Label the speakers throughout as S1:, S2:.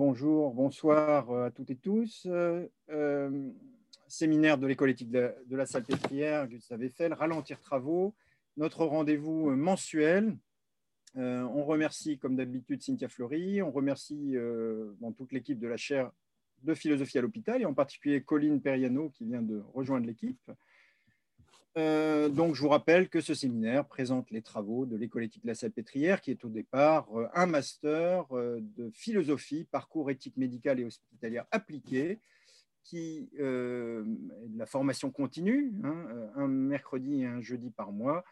S1: bonjour, bonsoir à toutes et tous. séminaire de l'école éthique de, la Salpêtrière, Gustave Eiffel, ralentir travaux, notre rendez-vous mensuel. on remercie, comme d'habitude, Cynthia Fleury. On remercie toute l'équipe de la chaire de philosophie à l'hôpital, et en particulier Colline Periano qui vient de rejoindre l'équipe. Euh, donc, je vous rappelle que ce séminaire présente les travaux de l'école éthique de la Salpêtrière, qui est au départ euh, un master euh, de philosophie, parcours éthique médicale et hospitalière appliquée, qui la formation continue, hein, un mercredi et un jeudi par mois,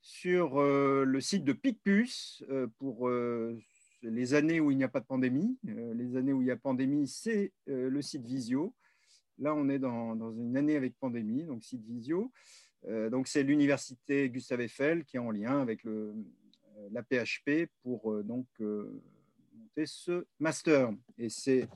S1: sur le site de PicPus pour les années où il n'y a pas de pandémie. les années où il y a pandémie, c'est le site Visio. Là, on est dans, dans, une année avec pandémie, donc site Visio. Euh, donc, c'est l'université Gustave Eiffel qui est en lien avec euh, la PHP pour euh, donc, monter ce master. Et c'est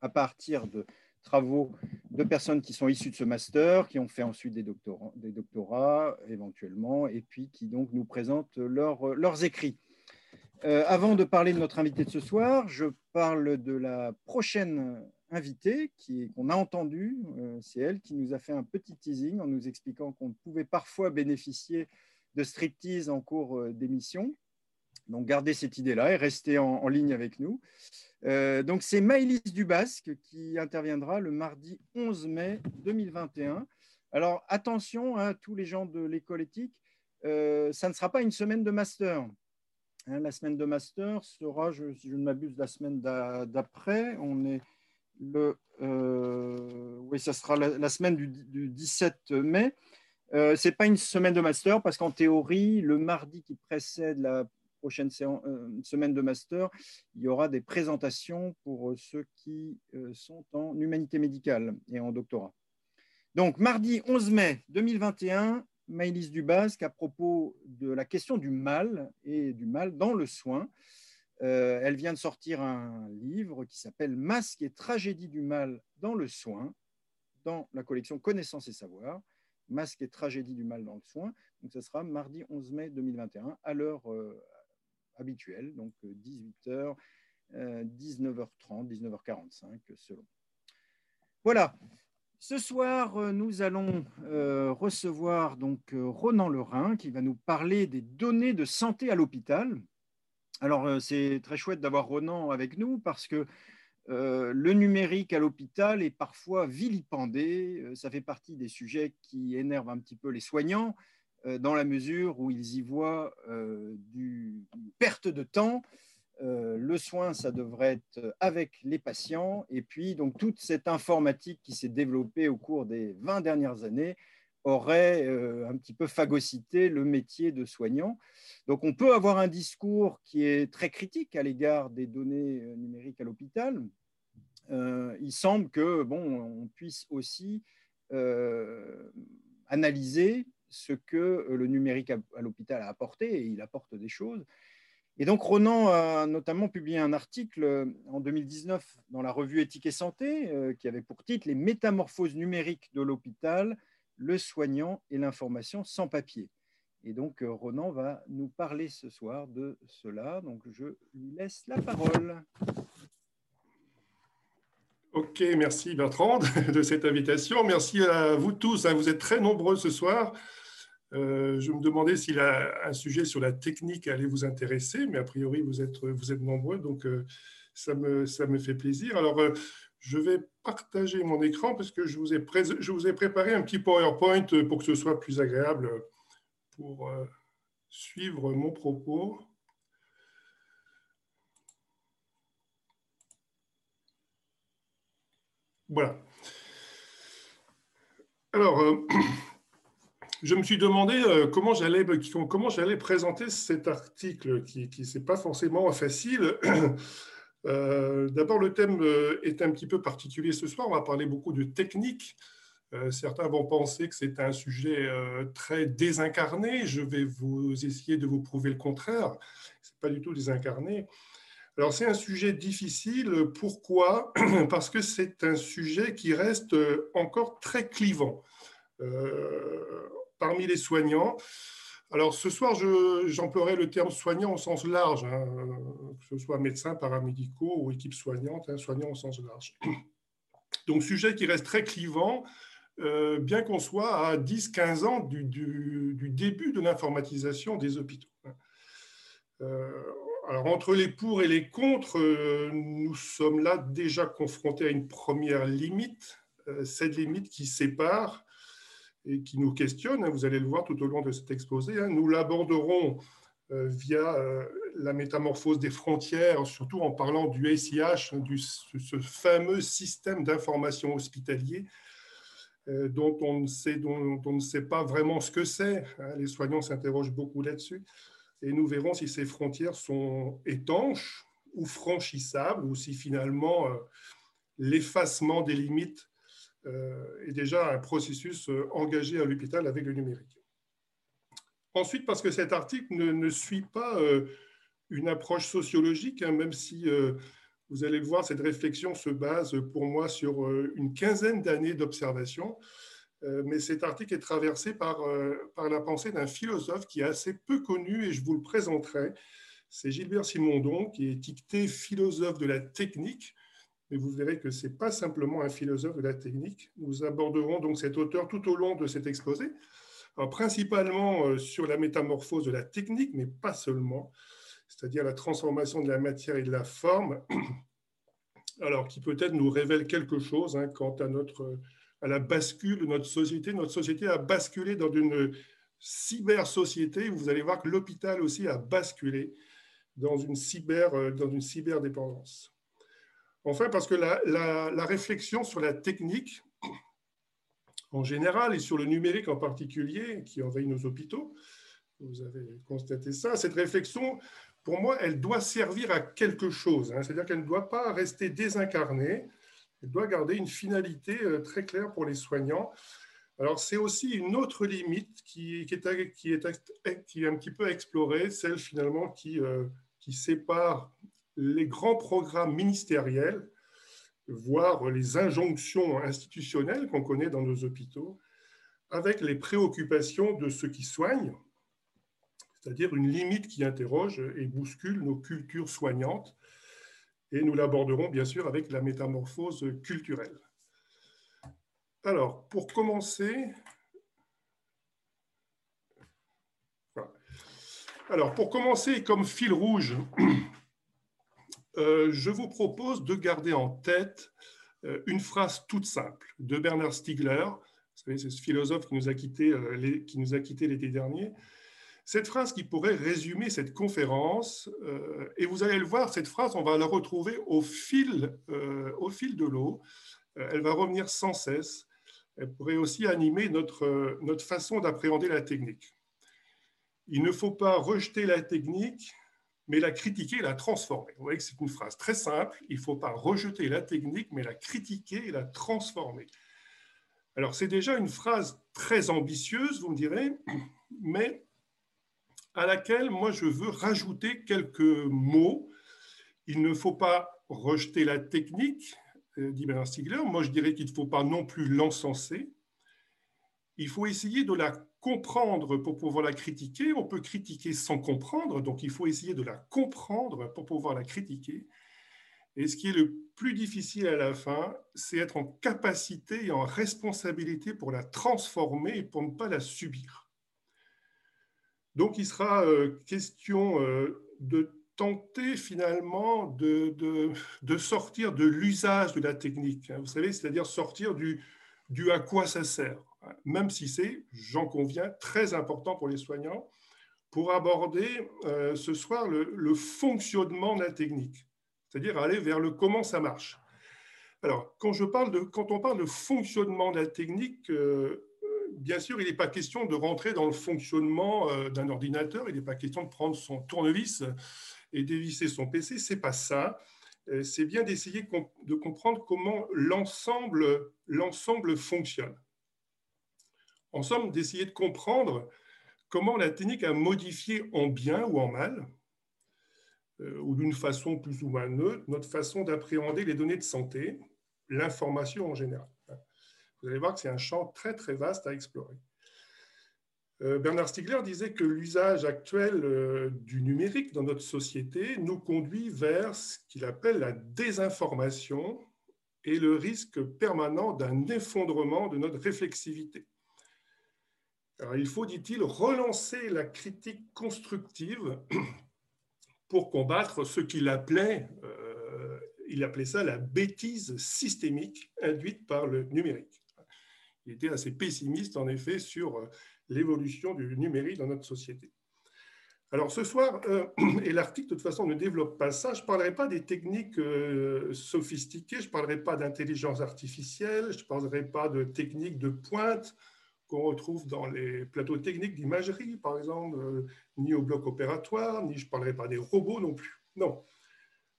S1: à partir de travaux de personnes qui sont issues de ce master, qui ont fait ensuite des doctorats, des doctorats éventuellement, et puis qui donc nous présentent leurs écrits. avant de parler de notre invité de ce soir, je parle de la prochaine invitée qu'on a entendue. Euh, c'est elle qui nous a fait un petit teasing en nous expliquant qu'on pouvait parfois bénéficier de striptease en cours euh, d'émission. Donc, gardez cette idée-là et restez en, ligne avec nous. Euh, donc, c'est Maëlys Dubasque qui interviendra le mardi 11 mai 2021. Alors, attention à tous les gens de l'école éthique, ça ne sera pas une semaine de master. Hein, la semaine de master sera, si je ne m'abuse, la semaine d'après. On est euh, oui, ça sera la, semaine du, 17 mai. Euh, ce n'est pas une semaine de master parce qu'en théorie, le mardi qui précède la prochaine euh, semaine de master, il y aura des présentations pour ceux qui sont en humanité médicale et en doctorat. Donc, mardi 11 mai 2021, Maëlys Dubasque à propos de la question du mal et du mal dans le soin. Euh, elle vient de sortir un livre qui s'appelle Masque et tragédie du mal dans le soin, dans la collection Connaissance et Savoir. Masque et tragédie du mal dans le soin. Donc, ce sera mardi 11 mai 2021 à l'heure euh, habituelle, donc 18h, 19h30, 19h45 selon. Voilà. Ce soir, euh, nous allons recevoir donc Ronan Lerin qui va nous parler des données de santé à l'hôpital. Alors, euh, c'est très chouette d'avoir Ronan avec nous parce que euh, le numérique à l'hôpital est parfois vilipendé. Euh, ça fait partie des sujets qui énervent un petit peu les soignants dans la mesure où ils y voient du, une perte de temps. le soin, ça devrait être avec les patients. Et puis, donc, toute cette informatique qui s'est développée au cours des 20 dernières années aurait un petit peu phagocyté le métier de soignant. Donc on peut avoir un discours qui est très critique à l'égard des données euh, numériques à l'hôpital. Euh, il semble que bon, on puisse aussi euh, analyser ce que le numérique à, l'hôpital a apporté, et il apporte des choses. Et donc Ronan a notamment publié un article en 2019 dans la revue Éthique et Santé qui avait pour titre Les métamorphoses numériques de l'hôpital, le soignant et l'information sans papier. Et donc, euh, Ronan va nous parler ce soir de cela. Donc, je lui laisse la parole.
S2: Ok, merci Bertrand de cette invitation. Merci à vous tous. Hein. Vous êtes très nombreux ce soir. Euh, je me demandais s'il a un sujet sur la technique allait vous intéresser, mais a priori, vous êtes, vous êtes nombreux, donc euh, ça, me, ça me fait plaisir. Alors, je vais partager mon écran parce que je vous, ai je vous ai préparé un petit PowerPoint pour que ce soit plus agréable pour euh, suivre mon propos. Voilà. Alors, euh, je me suis demandé euh, comment j'allais comment j'allais présenter cet article qui n'est pas forcément facile. D'abord, le thème est un petit peu particulier ce soir. On va parler beaucoup de technique. Euh, certains vont penser que c'est un sujet euh, très désincarné. Je vais vous essayer de vous prouver le contraire. Ce n'est pas du tout désincarné. Alors c'est un sujet difficile. Pourquoi? Parce que c'est un sujet qui reste encore très clivant. Euh, parmi les soignants, Alors ce soir, j'emploierai le terme soignant au sens large, hein, que ce soit médecins, paramédicaux ou équipe soignante, hein, soignant au sens large. Donc sujet qui reste très clivant, euh, bien qu'on soit à 10-15 ans du, début de l'informatisation des hôpitaux. Euh, alors entre les pour et les contre, euh, nous sommes là déjà confrontés à une première limite, cette limite qui sépare et qui nous questionne, hein, vous allez le voir tout au long de cet exposé. Hein. Nous l'aborderons via la métamorphose des frontières, surtout en parlant du SIH, du, ce fameux système d'information hospitalier euh, dont on, ne sait, pas vraiment ce que c'est. Hein. Les soignants s'interrogent beaucoup là-dessus. Et nous verrons si ces frontières sont étanches ou franchissables, ou si finalement euh, l'effacement des limites euh, est déjà un processus engagé à l'hôpital avec le numérique. Ensuite, parce que cet article ne, suit pas une approche sociologique, hein, même si vous allez le voir, cette réflexion se base pour moi sur euh, une quinzaine d'années d'observation, euh, mais cet article est traversé par, euh, par la pensée d'un philosophe qui est assez peu connu et je vous le présenterai. C'est Gilbert Simondon, qui est étiqueté philosophe de la technique, mais vous verrez que ce n'est pas simplement un philosophe de la technique. Nous aborderons donc cet auteur tout au long de cet exposé, principalement sur la métamorphose de la technique, mais pas seulement c'est-à-dire la transformation de la matière et de la forme, alors qui peut-être nous révèle quelque chose hein, quant à, notre, à la bascule de notre société. Notre société a basculé dans une cyber-société. Vous allez voir que l'hôpital aussi a basculé dans une, cyber, euh, dans une cyberdépendance. Enfin, parce que la, réflexion sur la technique en général et sur le numérique en particulier, qui envahit nos hôpitaux, vous avez constaté ça, cette réflexion pour moi, elle doit servir à quelque chose. Hein. C'est-à-dire qu'elle ne doit pas rester désincarnée. Elle doit garder une finalité euh, très claire pour les soignants. Alors, c'est aussi une autre limite qui, est, un petit peu explorée, celle finalement qui, euh, qui sépare les grands programmes ministériels, voire les injonctions institutionnelles qu'on connaît dans nos hôpitaux, avec les préoccupations de ceux qui soignent, c'est-à-dire une limite qui interroge et bouscule nos cultures soignantes. Et nous l'aborderons bien sûr avec la métamorphose culturelle. Alors, pour commencer, alors comme fil rouge, euh, je vous propose de garder en tête euh, une phrase toute simple de Bernard Stiegler. Vous savez, c'est ce philosophe qui nous a quittés euh, quitté l'été dernier cette phrase qui pourrait résumer cette conférence, et vous allez le voir, cette phrase, on va la retrouver au fil, au fil de l'eau. Elle va revenir sans cesse. Elle pourrait aussi animer notre, notre façon d'appréhender la technique. Il ne faut pas rejeter la technique, mais la critiquer et la transformer. Vous voyez que c'est une phrase très simple. Il ne faut pas rejeter la technique, mais la critiquer et la transformer. Alors, c'est déjà une phrase très ambitieuse, vous me direz, mais à laquelle moi je veux rajouter quelques mots. Il ne faut pas rejeter la technique, euh, dit Bernard Stiegler. Moi je dirais qu'il ne faut pas non plus l'encenser. Il faut essayer de la comprendre pour pouvoir la critiquer. On peut critiquer sans comprendre, donc il faut essayer de la comprendre pour pouvoir la critiquer. Et ce qui est le plus difficile à la fin, c'est être en capacité et en responsabilité pour la transformer et pour ne pas la subir. Donc, il sera euh, question euh, de tenter finalement de, de, sortir de l'usage de la technique. Hein. Vous savez, c'est-à-dire sortir du, du à quoi ça sert. Même si c'est, j'en conviens, très important pour les soignants, pour aborder euh, ce soir le, fonctionnement de la technique, c'est-à-dire aller vers le comment ça marche. Alors, quand, je parle de, quand on parle de fonctionnement de la technique, bien sûr, il n'est pas question de rentrer dans le fonctionnement euh, d'un ordinateur, il n'est pas question de prendre son tournevis et dévisser son PC, c'est pas ça. Euh, c'est bien d'essayer de comprendre comment l'ensemble fonctionne. En somme, d'essayer de comprendre comment la technique a modifié en bien ou en mal, euh, ou d'une façon plus ou moins neutre, notre façon d'appréhender les données de santé, l'information en général vous allez voir que c'est un champ très très vaste à explorer. Euh, Bernard Stiegler disait que l'usage actuel euh, du numérique dans notre société nous conduit vers ce qu'il appelle la désinformation et le risque permanent d'un effondrement de notre réflexivité. Il faut, dit-il, relancer la critique constructive pour combattre ce qu'il appelait, euh, il appelait ça la bêtise systémique induite par le numérique. Il était assez pessimiste, en effet, sur l'évolution du numérique dans notre société. Alors ce soir, euh, et l'article de toute façon ne développe pas ça, je ne parlerai pas des techniques euh, sophistiquées, je ne parlerai pas d'intelligence artificielle, je ne parlerai pas de techniques de pointe qu'on retrouve dans les plateaux techniques d'imagerie, par exemple, euh, ni au bloc opératoire, ni je ne parlerai pas des robots non plus. Non,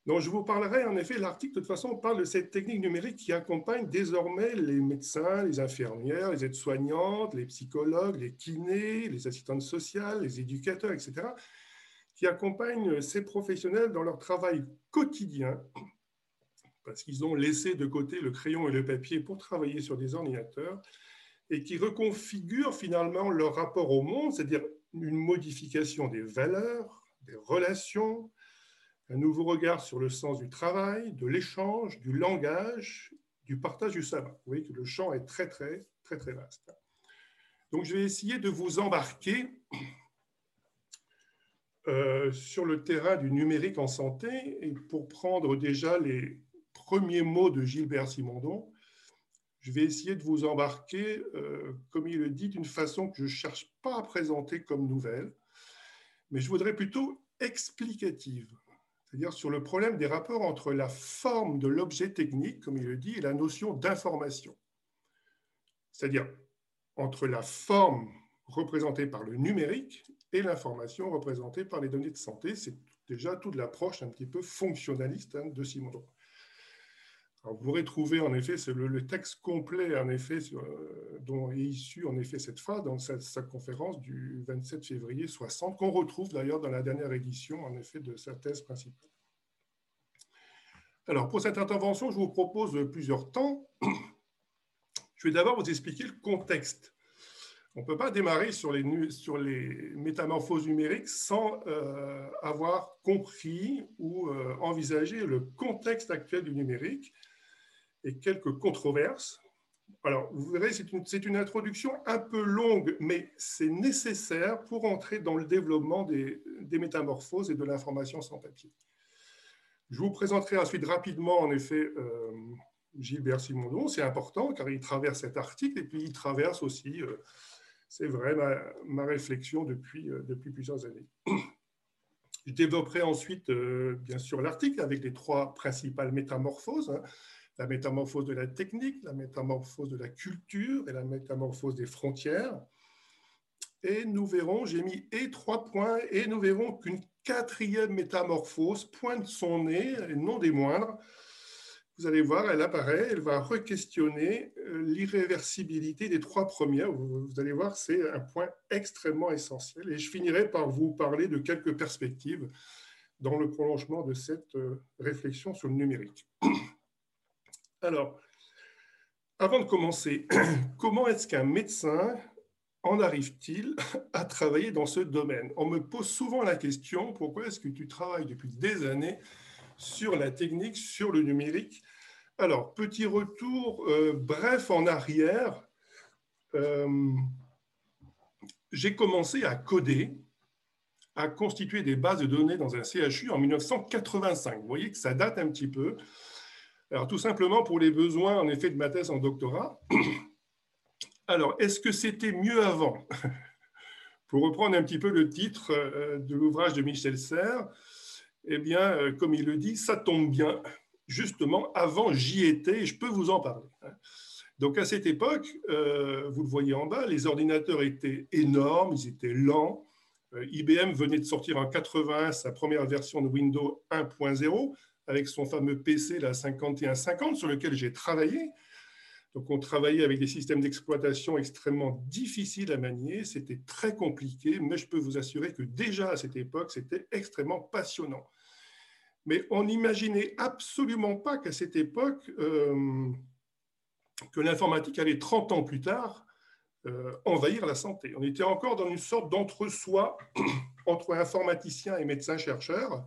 S2: donc, je vous parlerai, en effet, l'article, de toute façon, parle de cette technique numérique qui accompagne désormais les médecins, les infirmières, les aides-soignantes, les psychologues, les kinés, les assistantes sociales, les éducateurs, etc., qui accompagnent ces professionnels dans leur travail quotidien, parce qu'ils ont laissé de côté le crayon et le papier pour travailler sur des ordinateurs, et qui reconfigurent finalement leur rapport au monde, c'est-à-dire une modification des valeurs, des relations, un nouveau regard sur le sens du travail, de l'échange, du langage, du partage du savoir. Vous voyez que le champ est très, très, très, très vaste. Donc, je vais essayer de vous embarquer euh, sur le terrain du numérique en santé. Et pour prendre déjà les premiers mots de Gilbert Simondon, je vais essayer de vous embarquer, euh, comme il le dit, d'une façon que je ne cherche pas à présenter comme nouvelle, mais je voudrais plutôt explicative c'est-à-dire sur le problème des rapports entre la forme de l'objet technique, comme il le dit, et la notion d'information. C'est-à-dire entre la forme représentée par le numérique et l'information représentée par les données de santé. C'est déjà toute l'approche un petit peu fonctionnaliste hein, de Simondon. Vous pourrez trouver en effet le, texte complet en effet euh, dont est issue en effet cette phrase dans sa, conférence du 27 février 60 qu'on retrouve d'ailleurs dans la dernière édition en effet de sa thèse principale. Alors, pour cette intervention, je vous propose plusieurs temps. Je vais d'abord vous expliquer le contexte. On ne peut pas démarrer sur les, sur les métamorphoses numériques sans euh, avoir compris ou euh, envisagé le contexte actuel du numérique et quelques controverses. Alors, vous verrez, c'est une, introduction un peu longue, mais c'est nécessaire pour entrer dans le développement des, métamorphoses et de l'information sans papier. Je vous présenterai ensuite rapidement, en effet, euh, Gilbert Simondon. C'est important car il traverse cet article et puis il traverse aussi, euh, c'est vrai, ma, réflexion depuis, euh, depuis plusieurs années. Je développerai ensuite, bien sûr, l'article avec les trois principales métamorphoses. Hein. La métamorphose de la technique, la métamorphose de la culture et la métamorphose des frontières. Et nous verrons, j'ai mis et trois points, et nous verrons qu'une quatrième métamorphose pointe son nez, et non des moindres. Vous allez voir, elle apparaît, elle va re-questionner euh, l'irréversibilité des trois premières. Vous allez voir, c'est un point extrêmement essentiel. Et je finirai par vous parler de quelques perspectives dans le prolongement de cette euh, réflexion sur le numérique. Alors, avant de commencer, comment est-ce qu'un médecin en arrive-t-il à travailler dans ce domaine? On me pose souvent la question, pourquoi est-ce que tu travailles depuis des années sur la technique, sur le numérique? Alors, petit retour euh, bref en arrière. Euh, j'ai commencé à coder, à constituer des bases de données dans un CHU en 1985. Vous voyez que ça date un petit peu. Alors, tout simplement pour les besoins, en effet, de ma thèse en doctorat. Alors, est-ce que c'était mieux avant Pour reprendre un petit peu le titre euh, de l'ouvrage de Michel Serres, eh bien, euh, comme il le dit, ça tombe bien. Justement, avant, j'y étais et je peux vous en parler. Hein. Donc, à cette époque, euh, vous le voyez en bas, les ordinateurs étaient énormes, ils étaient lents. IBM venait de sortir en 81 sa première version de Windows 1.0 avec son fameux PC, la 5150, sur lequel j'ai travaillé. Donc, on travaillait avec des systèmes d'exploitation extrêmement difficiles à manier. C'était très compliqué, mais je peux vous assurer que déjà à cette époque, c'était extrêmement passionnant. Mais on n'imaginait absolument pas qu'à cette époque, euh, que l'informatique allait 30 ans plus tard envahir la santé. On était encore dans une sorte d'entre-soi entre informaticiens et médecins-chercheurs,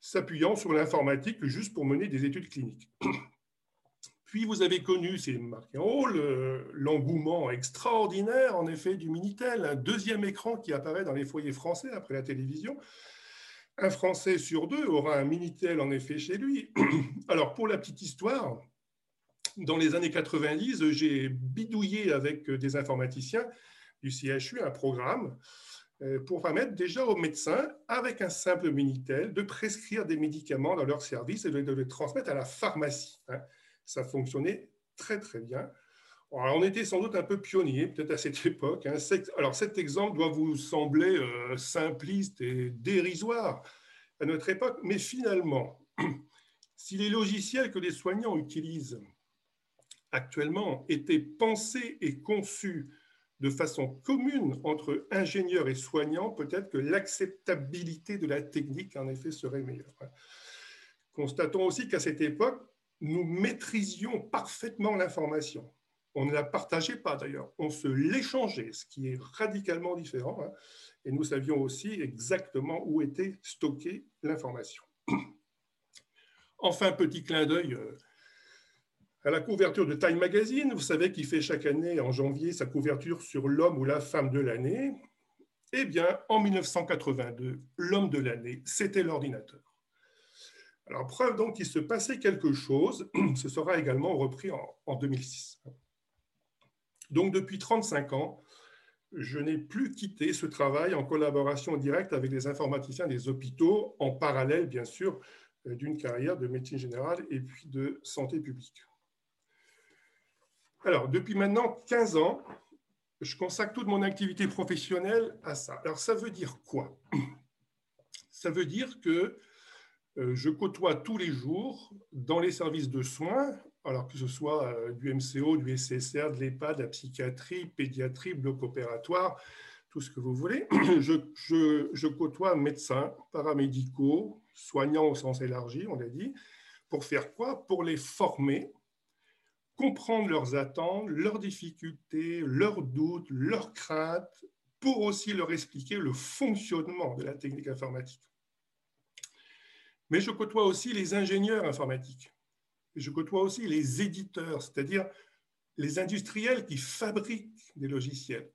S2: s'appuyant sur l'informatique juste pour mener des études cliniques. Puis vous avez connu, c'est marqué en haut, l'engouement extraordinaire en effet du Minitel, un deuxième écran qui apparaît dans les foyers français après la télévision. Un Français sur deux aura un Minitel en effet chez lui. Alors pour la petite histoire, dans les années 90, j'ai bidouillé avec des informaticiens du CHU un programme pour permettre déjà aux médecins, avec un simple Minitel, de prescrire des médicaments dans leur service et de les transmettre à la pharmacie. Hein ça fonctionnait très très bien. on était sans doute un peu pionnier, peut-être à cette époque. Hein. Alors cet exemple doit vous sembler euh, simpliste et dérisoire à notre époque, mais finalement, si les logiciels que les soignants utilisent actuellement étaient pensés et conçus de façon commune entre ingénieurs et soignants, peut-être que l'acceptabilité de la technique, en effet, serait meilleure. Constatons aussi qu'à cette époque, nous maîtrisions parfaitement l'information. On ne la partageait pas d'ailleurs, on se l'échangeait, ce qui est radicalement différent. Hein. et nous savions aussi exactement où était stockée l'information. Enfin, petit clin d'œil euh, à la couverture de Time Magazine. Vous savez qu'il fait chaque année, en janvier, sa couverture sur l'homme ou la femme de l'année. Eh bien, en 1982, l'homme de l'année, c'était l'ordinateur. Alors, preuve donc qu'il se passait quelque chose, ce sera également repris en, 2006. Donc, depuis 35 ans, je n'ai plus quitté ce travail en collaboration directe avec les informaticiens des hôpitaux, en parallèle, bien sûr, euh, d'une carrière de médecine générale et puis de santé publique. Alors, depuis maintenant 15 ans, je consacre toute mon activité professionnelle à ça. Alors, ça veut dire quoi? Ça veut dire que euh, je côtoie tous les jours dans les services de soins, alors que ce soit euh, du MCO, du SSR, de l'EHPAD, de la psychiatrie, pédiatrie, bloc opératoire, tout ce que vous voulez. Je, côtoie médecins, paramédicaux, soignants au sens élargi, on l'a dit, pour faire quoi? Pour les former, comprendre leurs attentes, leurs difficultés, leurs doutes, leurs craintes, pour aussi leur expliquer le fonctionnement de la technique informatique. Mais je côtoie aussi les ingénieurs informatiques. je côtoie aussi les éditeurs, c'est-à-dire les industriels qui fabriquent des logiciels.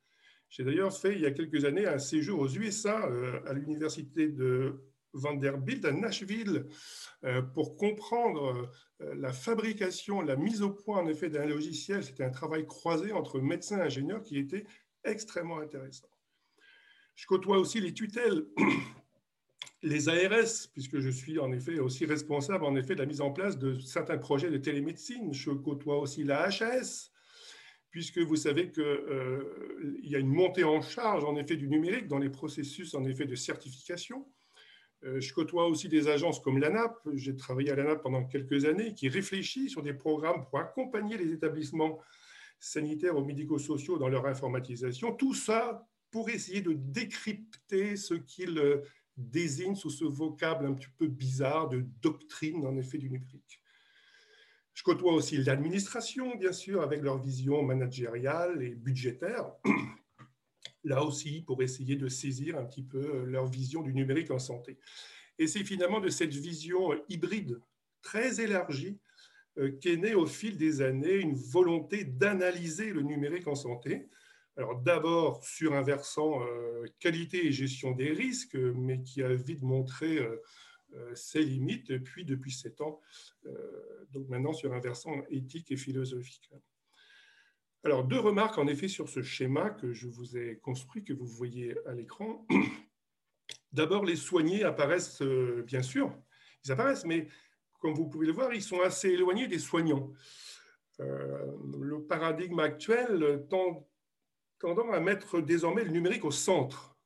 S2: J'ai d'ailleurs fait il y a quelques années un séjour aux USA euh, à l'université de Vanderbilt à Nashville euh, pour comprendre euh, la fabrication, la mise au point en effet d'un logiciel. C'était un travail croisé entre médecins et ingénieurs qui était extrêmement intéressant. Je côtoie aussi les tutelles les ARS, puisque je suis en effet aussi responsable en effet de la mise en place de certains projets de télémédecine. Je côtoie aussi la HAS, puisque vous savez qu'il euh, y a une montée en charge en effet du numérique dans les processus en effet de certification. Euh, je côtoie aussi des agences comme l'ANAP. J'ai travaillé à l'ANAP pendant quelques années, qui réfléchit sur des programmes pour accompagner les établissements sanitaires ou médico-sociaux dans leur informatisation. Tout ça pour essayer de décrypter ce qu'ils désigne sous ce vocable un petit peu bizarre de doctrine, en effet, du numérique. Je côtoie aussi l'administration, bien sûr, avec leur vision managériale et budgétaire. Là aussi, pour essayer de saisir un petit peu leur vision du numérique en santé. Et c'est finalement de cette vision hybride, très élargie, euh, qu'est née au fil des années une volonté d'analyser le numérique en santé, alors d'abord sur un versant euh, qualité et gestion des risques, mais qui a vite montré euh, euh, ses limites, puis depuis sept ans, donc maintenant sur un versant éthique et philosophique. Alors deux remarques en effet sur ce schéma que je vous ai construit, que vous voyez à l'écran. D'abord, les soignés apparaissent, bien sûr, ils apparaissent, mais comme vous pouvez le voir, ils sont assez éloignés des soignants. le paradigme actuel tend tendant à mettre désormais le numérique au centre.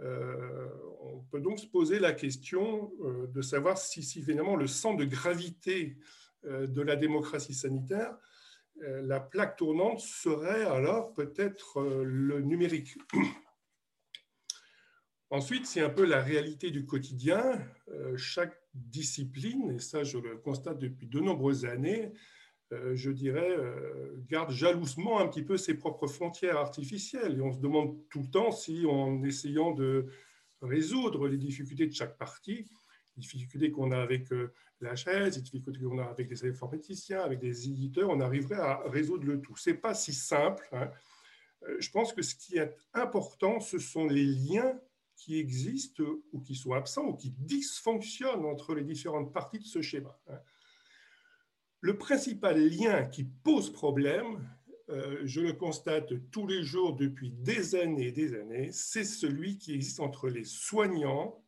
S2: Euh, on peut donc se poser la question euh, de savoir si, si, finalement le centre de gravité euh, de la démocratie sanitaire, la plaque tournante serait alors peut-être le numérique. Ensuite, c'est un peu la réalité du quotidien. chaque discipline, et ça je le constate depuis de nombreuses années, je dirais, garde jalousement un petit peu ses propres frontières artificielles. Et on se demande tout le temps si, en essayant de résoudre les difficultés de chaque partie, les difficultés qu'on a avec la chaise, les difficultés qu'on a avec les informaticiens, avec des éditeurs, on arriverait à résoudre le tout. Ce n'est pas si simple. Hein. Euh, je pense que ce qui est important, ce sont les liens qui existent ou qui sont absents ou qui dysfonctionnent entre les différentes parties de ce schéma. Hein. Le principal lien qui pose problème, euh, je le constate tous les jours depuis des années et des années, c'est celui qui existe entre les soignants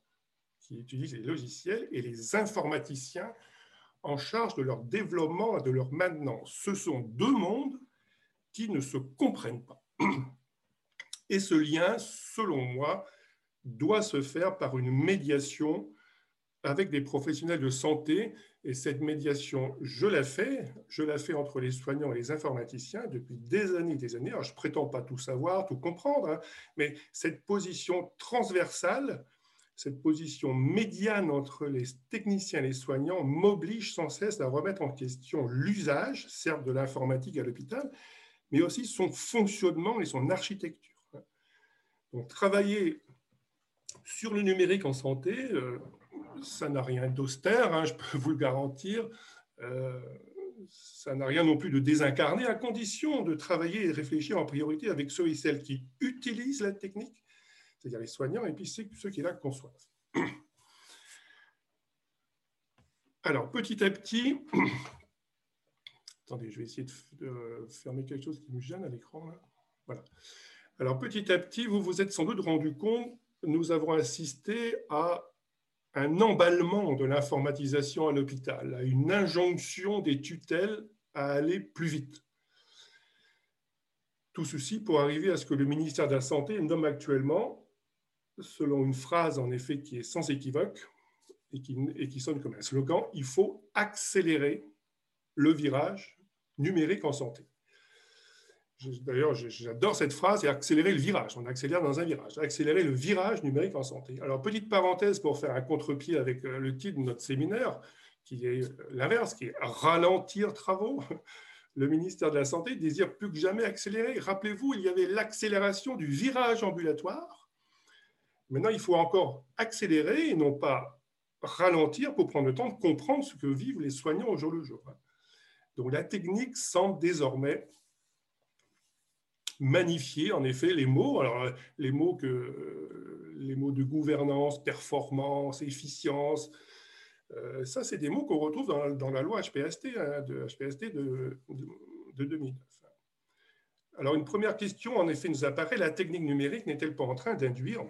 S2: qui utilisent les logiciels et les informaticiens en charge de leur développement et de leur maintenance. Ce sont deux mondes qui ne se comprennent pas. Et ce lien, selon moi, doit se faire par une médiation avec des professionnels de santé. Et cette médiation, je la fais, je la fais entre les soignants et les informaticiens depuis des années et des années. Je prétends pas tout savoir, tout comprendre, hein, mais cette position transversale, cette position médiane entre les techniciens et les soignants m'oblige sans cesse à remettre en question l'usage, certes de l'informatique à l'hôpital, mais aussi son fonctionnement et son architecture. Donc, travailler sur le numérique en santé, euh, ça n'a rien d'austère, hein, je peux vous le garantir. Euh, ça n'a rien non plus de désincarné, à condition de travailler et réfléchir en priorité avec ceux et celles qui utilisent la technique, c'est-à-dire les soignants, et puis ceux qui la conçoivent. Alors, petit à petit, Attendez, je vais essayer de, fermer quelque chose qui me gêne à l'écran. Voilà. Alors, petit à petit, vous vous êtes sans doute rendu compte, nous avons assisté à un emballement de l'informatisation à l'hôpital, à une injonction des tutelles à aller plus vite. Tout ceci pour arriver à ce que le ministère de la Santé nomme actuellement, selon une phrase en effet qui est sans équivoque et qui, et sonne comme un slogan, il faut accélérer le virage numérique en santé. D'ailleurs, j'adore cette phrase, c'est accélérer le virage. On accélère dans un virage. Accélérer le virage numérique en santé. Alors, petite parenthèse pour faire un contre-pied avec euh, le titre de notre séminaire, qui est euh, l'inverse, qui est ralentir travaux. Le ministère de la Santé désire plus que jamais accélérer. Rappelez-vous, il y avait l'accélération du virage ambulatoire. Maintenant, il faut encore accélérer et non pas ralentir pour prendre le temps de comprendre ce que vivent les soignants au jour le jour. Donc la technique semble désormais magnifier en effet les mots. Alors les mots que les mots de gouvernance, performance, efficience, euh, ça c'est des mots qu'on retrouve dans, la loi HPST hein, de HPST de, de, 2009. Alors une première question en effet nous apparaît la technique numérique n'est-elle pas en train d'induire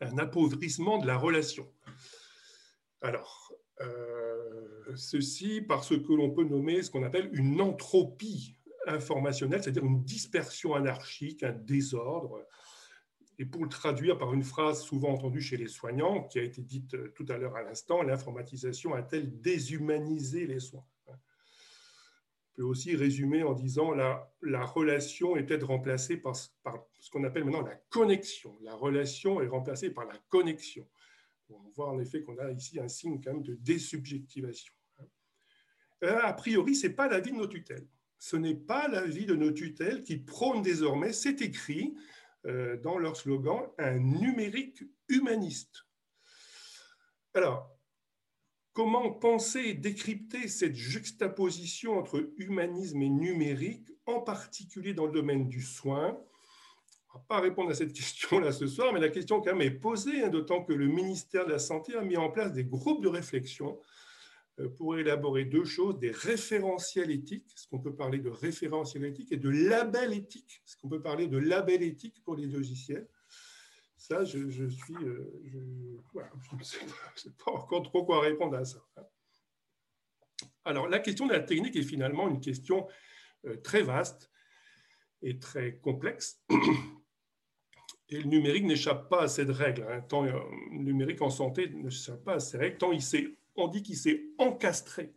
S2: un appauvrissement de la relation Alors euh, ceci parce que l'on peut nommer ce qu'on appelle une entropie informationnelle, c'est-à-dire une dispersion anarchique, un désordre. Et pour le traduire par une phrase souvent entendue chez les soignants, qui a été dite tout à l'heure à l'instant, l'informatisation a-t-elle déshumanisé les soins? Peut aussi résumer en disant la, la relation est peut-être remplacée par, ce qu'on appelle maintenant la connexion. La relation est remplacée par la connexion. On voit en effet qu'on a ici un signe quand même de désubjectivation. Euh, a priori, ce n'est pas l'avis de nos tutelles. Ce n'est pas l'avis de nos tutelles qui prônent désormais, c'est écrit euh, dans leur slogan, un numérique humaniste. Alors, comment penser et décrypter cette juxtaposition entre humanisme et numérique, en particulier dans le domaine du soin? On ne va pas répondre à cette question-là ce soir, mais la question quand même est posée, hein, d'autant que le ministère de la Santé a mis en place des groupes de réflexion euh, pour élaborer deux choses, des référentiels éthiques, ce qu'on peut parler de référentiel éthique, et de label éthique, ce qu'on peut parler de label éthique pour les logiciels. Ça, je, suis... Euh, ne sais, pas encore trop quoi répondre à ça. Hein. Alors, la question de la technique est finalement une question euh, très vaste et très complexe. Et le numérique n'échappe pas à cette règle. Hein. Tant, euh, le numérique en santé n'échappe pas à ces règles, tant il on dit qu'il s'est encastré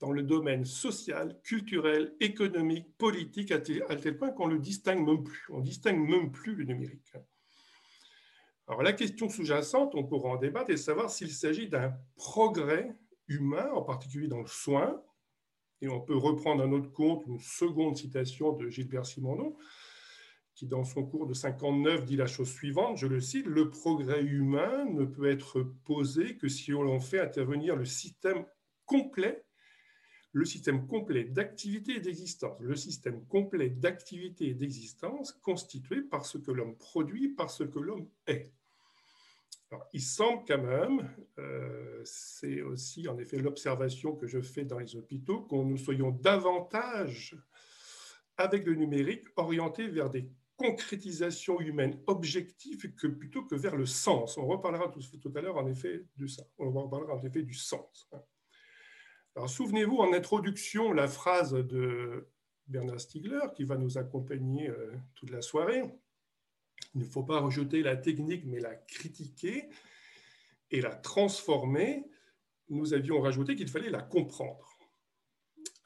S2: dans le domaine social, culturel, économique, politique, à tel, point qu'on le distingue même plus. On distingue même plus le numérique. Hein. Alors la question sous-jacente, on pourra en débattre, de savoir s'il s'agit d'un progrès humain, en particulier dans le soin, Et on peut reprendre à notre compte une seconde citation de Gilbert Simondon, qui dans son cours de 59 dit la chose suivante, je le cite, le progrès humain ne peut être posé que si on en fait intervenir le système complet, le système complet d'activité et d'existence, le système complet d'activité et d'existence constitué par ce que l'homme produit, par ce que l'homme est. Il semble quand même, euh, c'est aussi en effet l'observation que je fais dans les hôpitaux, qu'on nous soyons davantage, avec le numérique, orientés vers des concrétisations humaines objectives que plutôt que vers le sens. On reparlera tout, tout à l'heure en effet de ça. On reparlera en effet du sens. Alors souvenez-vous en introduction la phrase de Bernard Stiegler qui va nous accompagner euh, toute la soirée. Il ne faut pas rejeter la technique, mais la critiquer et la transformer. Nous avions rajouté qu'il fallait la comprendre.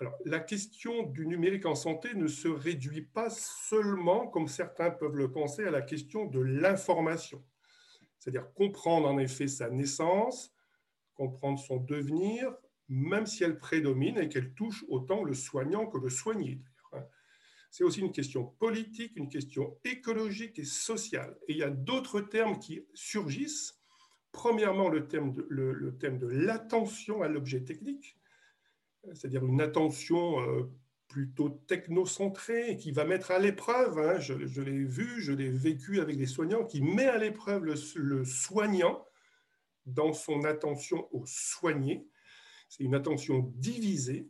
S2: Alors, la question du numérique en santé ne se réduit pas seulement, comme certains peuvent le penser, à la question de l'information. C'est-à-dire comprendre en effet sa naissance, comprendre son devenir, même si elle prédomine et qu'elle touche autant le soignant que le soigné c'est aussi une question politique, une question écologique et sociale. Et il y a d'autres termes qui surgissent. Premièrement, le thème de, l'attention à l'objet technique, c'est-à-dire une attention euh, plutôt technocentrée qui va mettre à l'épreuve, hein, je, l'ai vu, je l'ai vécu avec des soignants, qui met à l'épreuve le, le soignant dans son attention au soigné. C'est une attention divisée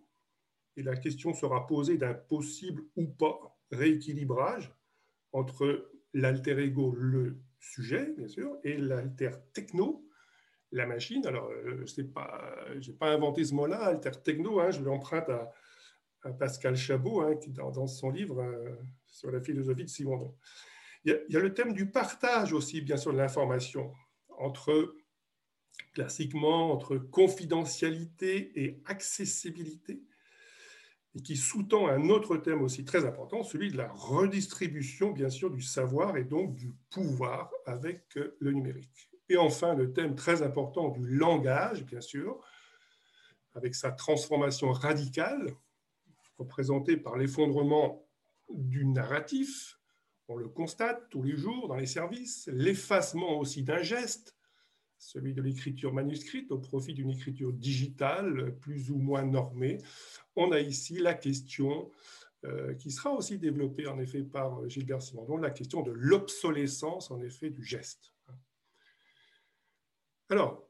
S2: et la question sera posée d'un possible ou pas rééquilibrage entre l'alter ego, le sujet, bien sûr, et l'alter techno, la machine. Alors, euh, je n'ai pas, inventé ce mot-là, alter techno, hein, je l'emprunte à, Pascal Chabot, hein, qui, dans, son livre euh, sur la philosophie de Simondon. Il il y, a, le thème du partage aussi, bien sûr, de l'information, entre, classiquement, entre confidentialité et accessibilité et qui sous-tend un autre thème aussi très important, celui de la redistribution, bien sûr, du savoir et donc du pouvoir avec euh, le numérique. Et enfin, le thème très important du langage, bien sûr, avec sa transformation radicale, représentée par l'effondrement du narratif, on le constate tous les jours dans les services, l'effacement aussi d'un geste, celui de l'écriture manuscrite au profit d'une écriture digitale plus ou moins normée, on a ici la question euh, qui sera aussi développée en effet par Gilbert Simondon, la question de l'obsolescence en effet du geste. Alors,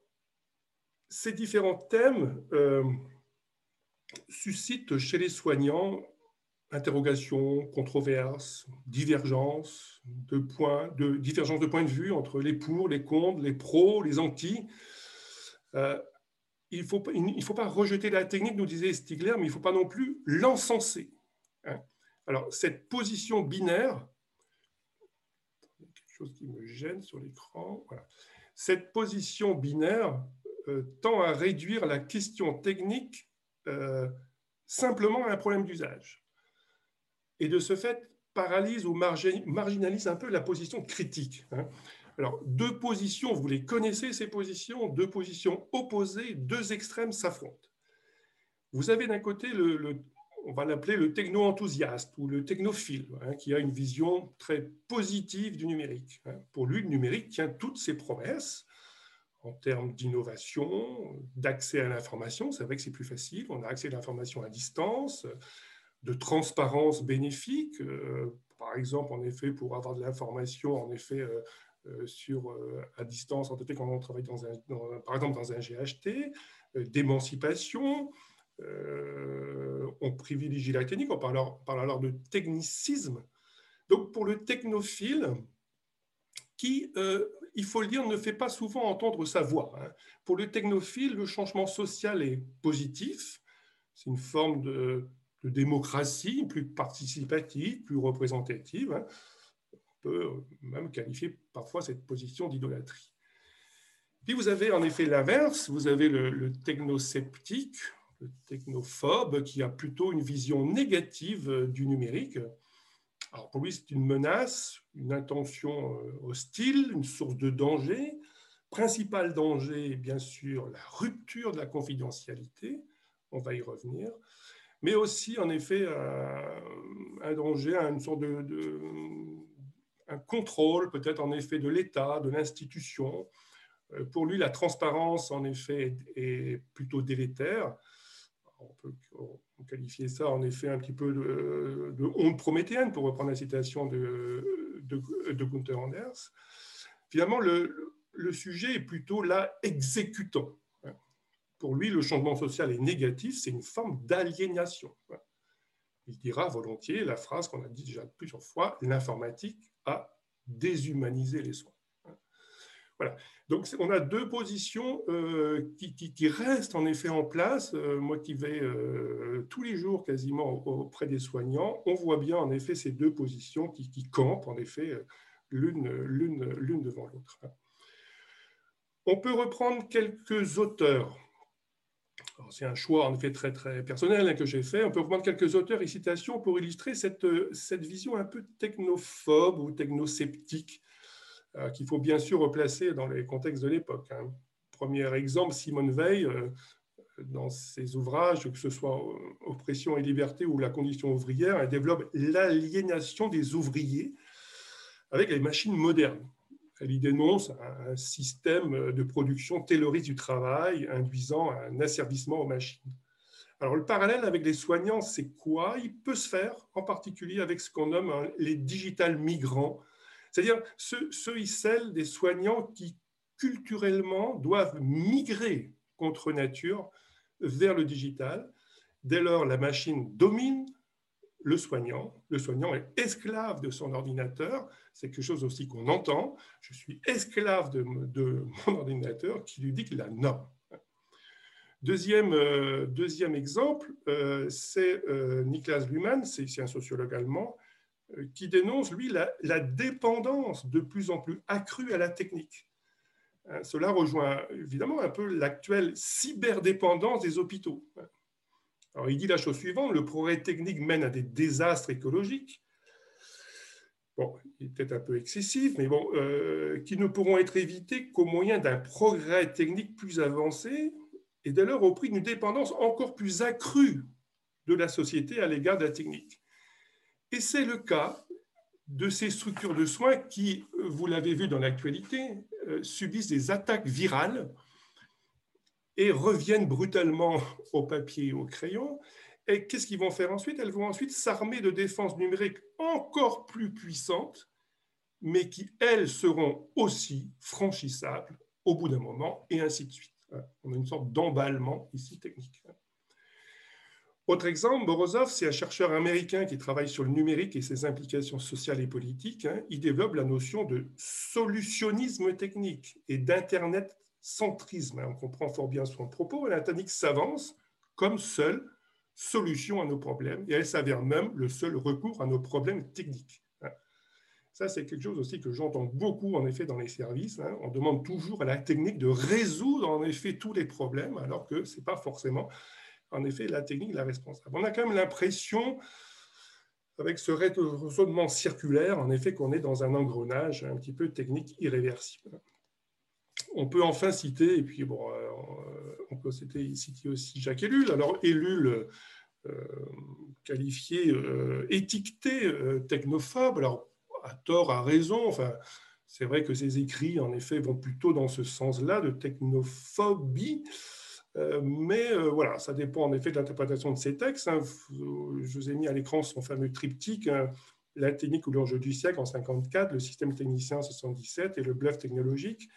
S2: ces différents thèmes euh, suscitent chez les soignants interrogations, controverses, divergences de points, de divergences de points de vue entre les pour, les contre, les pros, les anti. Euh, il ne faut, faut, pas rejeter la technique, nous disait Stigler, mais il ne faut pas non plus l'encenser. Hein. Alors, cette position binaire, quelque chose qui me gêne sur l'écran, cette position binaire euh, tend à réduire la question technique euh, simplement à un problème d'usage. Et de ce fait, paralyse ou marginalise un peu la position critique. Hein. Alors, deux positions, vous les connaissez, ces positions, deux positions opposées, deux extrêmes s'affrontent. Vous avez d'un côté, le, on va l'appeler le techno-enthousiaste ou le technophile, hein, qui a une vision très positive du numérique. Hein. Pour lui, le numérique tient toutes ses promesses en termes d'innovation, d'accès à l'information. C'est vrai que c'est plus facile, on a accès à l'information à distance, de transparence bénéfique. Euh, par exemple, en effet, pour avoir de l'information, en effet, euh, euh, sur, à distance, en fait, quand on travaille dans un, par exemple dans un GHT, d'émancipation, on privilégie la technique, on parle alors, parle alors, de technicisme. Donc pour le technophile, qui, il faut le dire, ne fait pas souvent entendre sa voix. Hein. Pour le technophile, le changement social est positif, c'est une forme de, de, démocratie plus participative, plus représentative. Hein peut même qualifier parfois cette position d'idolâtrie. Puis vous avez en effet l'inverse, vous avez le, le technosceptique, le technophobe, qui a plutôt une vision négative du numérique. Alors pour lui, c'est une menace, une intention euh, hostile, une source de danger. Principal danger, bien sûr, la rupture de la confidentialité, on va y revenir, mais aussi en effet un danger, une sorte de, un contrôle peut-être en effet de l'État, de l'institution. Euh, pour lui, la transparence en effet est plutôt délétère. On peut qualifier ça en effet un petit peu de, honte prométhéenne, pour reprendre la citation de, de, Gunther Anders. Finalement, le, le sujet est plutôt là exécutant. Pour lui, le changement social est négatif, c'est une forme d'aliénation. Il dira volontiers la phrase qu'on a dit déjà plusieurs fois, l'informatique a déshumanisé les soins. Voilà. Donc, on a deux positions euh, qui, restent en effet en place. Euh, moi qui vais euh, tous les jours quasiment auprès des soignants, on voit bien en effet ces deux positions qui, campent en effet l'une devant l'autre. On peut reprendre quelques auteurs c'est un choix en effet très, très personnel hein, que j'ai fait. On peut reprendre quelques auteurs et citations pour illustrer cette, cette vision un peu technophobe ou technosceptique euh, qu'il faut bien sûr replacer dans les contextes de l'époque. Hein. Premier exemple, Simone Veil, euh, dans ses ouvrages, que ce soit Oppression et liberté ou La condition ouvrière, elle développe l'aliénation des ouvriers avec les machines modernes. Elle y dénonce un système de production tayloriste du travail, induisant un asservissement aux machines. Alors le parallèle avec les soignants, c'est quoi? Il peut se faire en particulier avec ce qu'on nomme les digital migrants, c'est-à-dire ceux, et celles des soignants qui culturellement doivent migrer contre nature vers le digital. Dès lors, la machine domine le soignant. Le soignant est esclave de son ordinateur. C'est quelque chose aussi qu'on entend. Je suis esclave de, mon ordinateur qui lui dicte la norme. Deuxième, euh, deuxième exemple, euh, c'est euh, Niklas Luhmann, c'est un sociologue allemand, qui dénonce, lui, la, dépendance de plus en plus accrue à la technique. Cela rejoint évidemment un peu l'actuelle cyberdépendance des hôpitaux. Alors, il dit la chose suivante, le progrès technique mène à des désastres écologiques. Peut-être un peu excessif, mais euh, qui ne pourront être évités qu'au moyen d'un progrès technique plus avancé et lors au prix d'une dépendance encore plus accrue de la société à l'égard de la technique. Et c'est le cas de ces structures de soins qui, vous l'avez vu dans l'actualité, euh, subissent des attaques virales et reviennent brutalement au papier et au crayon. Et qu'est-ce qu'ils vont faire ensuite? Elles vont ensuite s'armer de défenses numériques encore plus puissantes, mais qui, elles, seront aussi franchissables au bout d'un moment, et ainsi de suite. On a une sorte d'emballement ici technique. Autre exemple, Morozov, c'est un chercheur américain qui travaille sur le numérique et ses implications sociales et politiques. Il développe la notion de solutionnisme technique et d'Internet centrisme. Hein, on comprend fort bien son propos. La technique s'avance comme seule solution à nos problèmes et elle s'avère même le seul recours à nos problèmes techniques. Hein. Ça, c'est quelque chose aussi que j'entends beaucoup, en effet, dans les services. Hein. On demande toujours à la technique de résoudre, en effet, tous les problèmes, alors que ce n'est pas forcément, en effet, la technique la responsable. On a quand même l'impression, avec ce raisonnement circulaire, en effet, qu'on est dans un engrenage un petit peu technique irréversible. On peut enfin citer, et puis bon, euh, on peut citer, aussi Jacques Ellul. Alors Ellul, euh, qualifié, euh, étiqueté technophobe, alors à tort, à raison, enfin, c'est vrai que ses écrits, en effet, vont plutôt dans ce sens-là de technophobie. mais voilà, ça dépend en effet de l'interprétation de ses textes. Hein. Je vous ai mis à l'écran son fameux triptyque, hein. la technique ou l'enjeu du siècle en 54, le système technicien en 77 et le bluff technologique.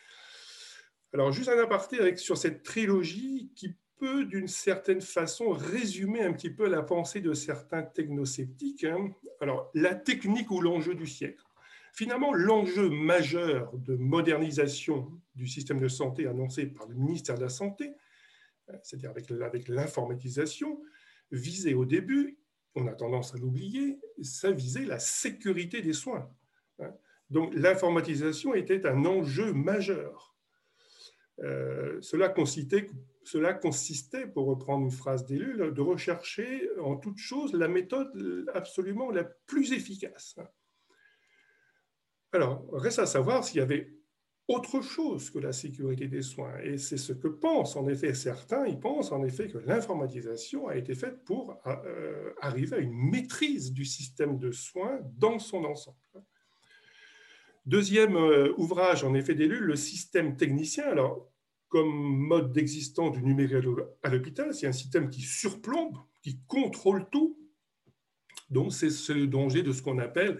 S2: Alors, juste un aparté sur cette trilogie qui peut, d'une certaine façon, résumer un petit peu la pensée de certains technosceptiques. Hein. Alors, la technique ou l'enjeu du siècle. Finalement, l'enjeu majeur de modernisation du système de santé annoncé par le ministère de la Santé, c'est-à-dire avec, avec l'informatisation, visait au début, on a tendance à l'oublier, ça visait la sécurité des soins. Hein. Donc l'informatisation était un enjeu majeur. Euh, cela, consistait, pour reprendre une phrase d'élu, de rechercher en toute chose la méthode absolument la plus efficace. Alors, reste à savoir s'il y avait autre chose que la sécurité des soins. Et c'est ce que pensent en effet certains. Ils pensent en effet que l'informatisation a été faite pour euh, arriver à une maîtrise du système de soins dans son ensemble. Deuxième euh, ouvrage, en effet, d'élu, le système technicien. Alors, comme mode d'existence du numérique à l'hôpital, c'est un système qui surplombe, qui contrôle tout. Donc, c'est ce danger de ce qu'on appelle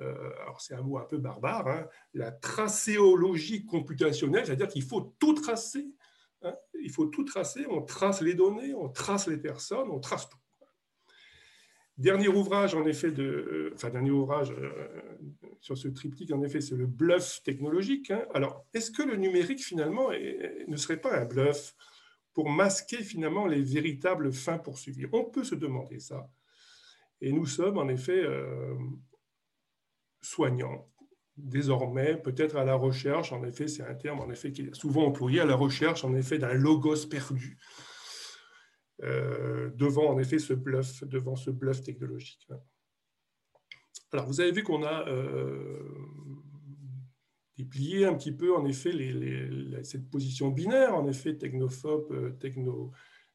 S2: euh, alors c'est un mot un peu barbare, hein, la tracéologie computationnelle, c'est-à-dire qu'il faut tout tracer. Hein, il faut tout tracer, on trace les données, on trace les personnes, on trace tout. Dernier ouvrage, en effet, euh, enfin, dernier ouvrage euh, sur ce triptyque, en effet, c'est le bluff technologique. Hein. Alors, est-ce que le numérique, finalement, ne serait pas un bluff pour masquer, finalement, les véritables fins poursuivies? On peut se demander ça. Et nous sommes, en effet, soignants, désormais peut-être à la recherche, en effet, c'est un terme en effet qui est souvent employé, à la recherche en effet d'un logos perdu, euh, devant en effet ce bluff, devant ce bluff technologique. Alors vous avez vu qu'on a euh, déplié un petit peu en effet cette position binaire, en effet technophobe, euh, techno,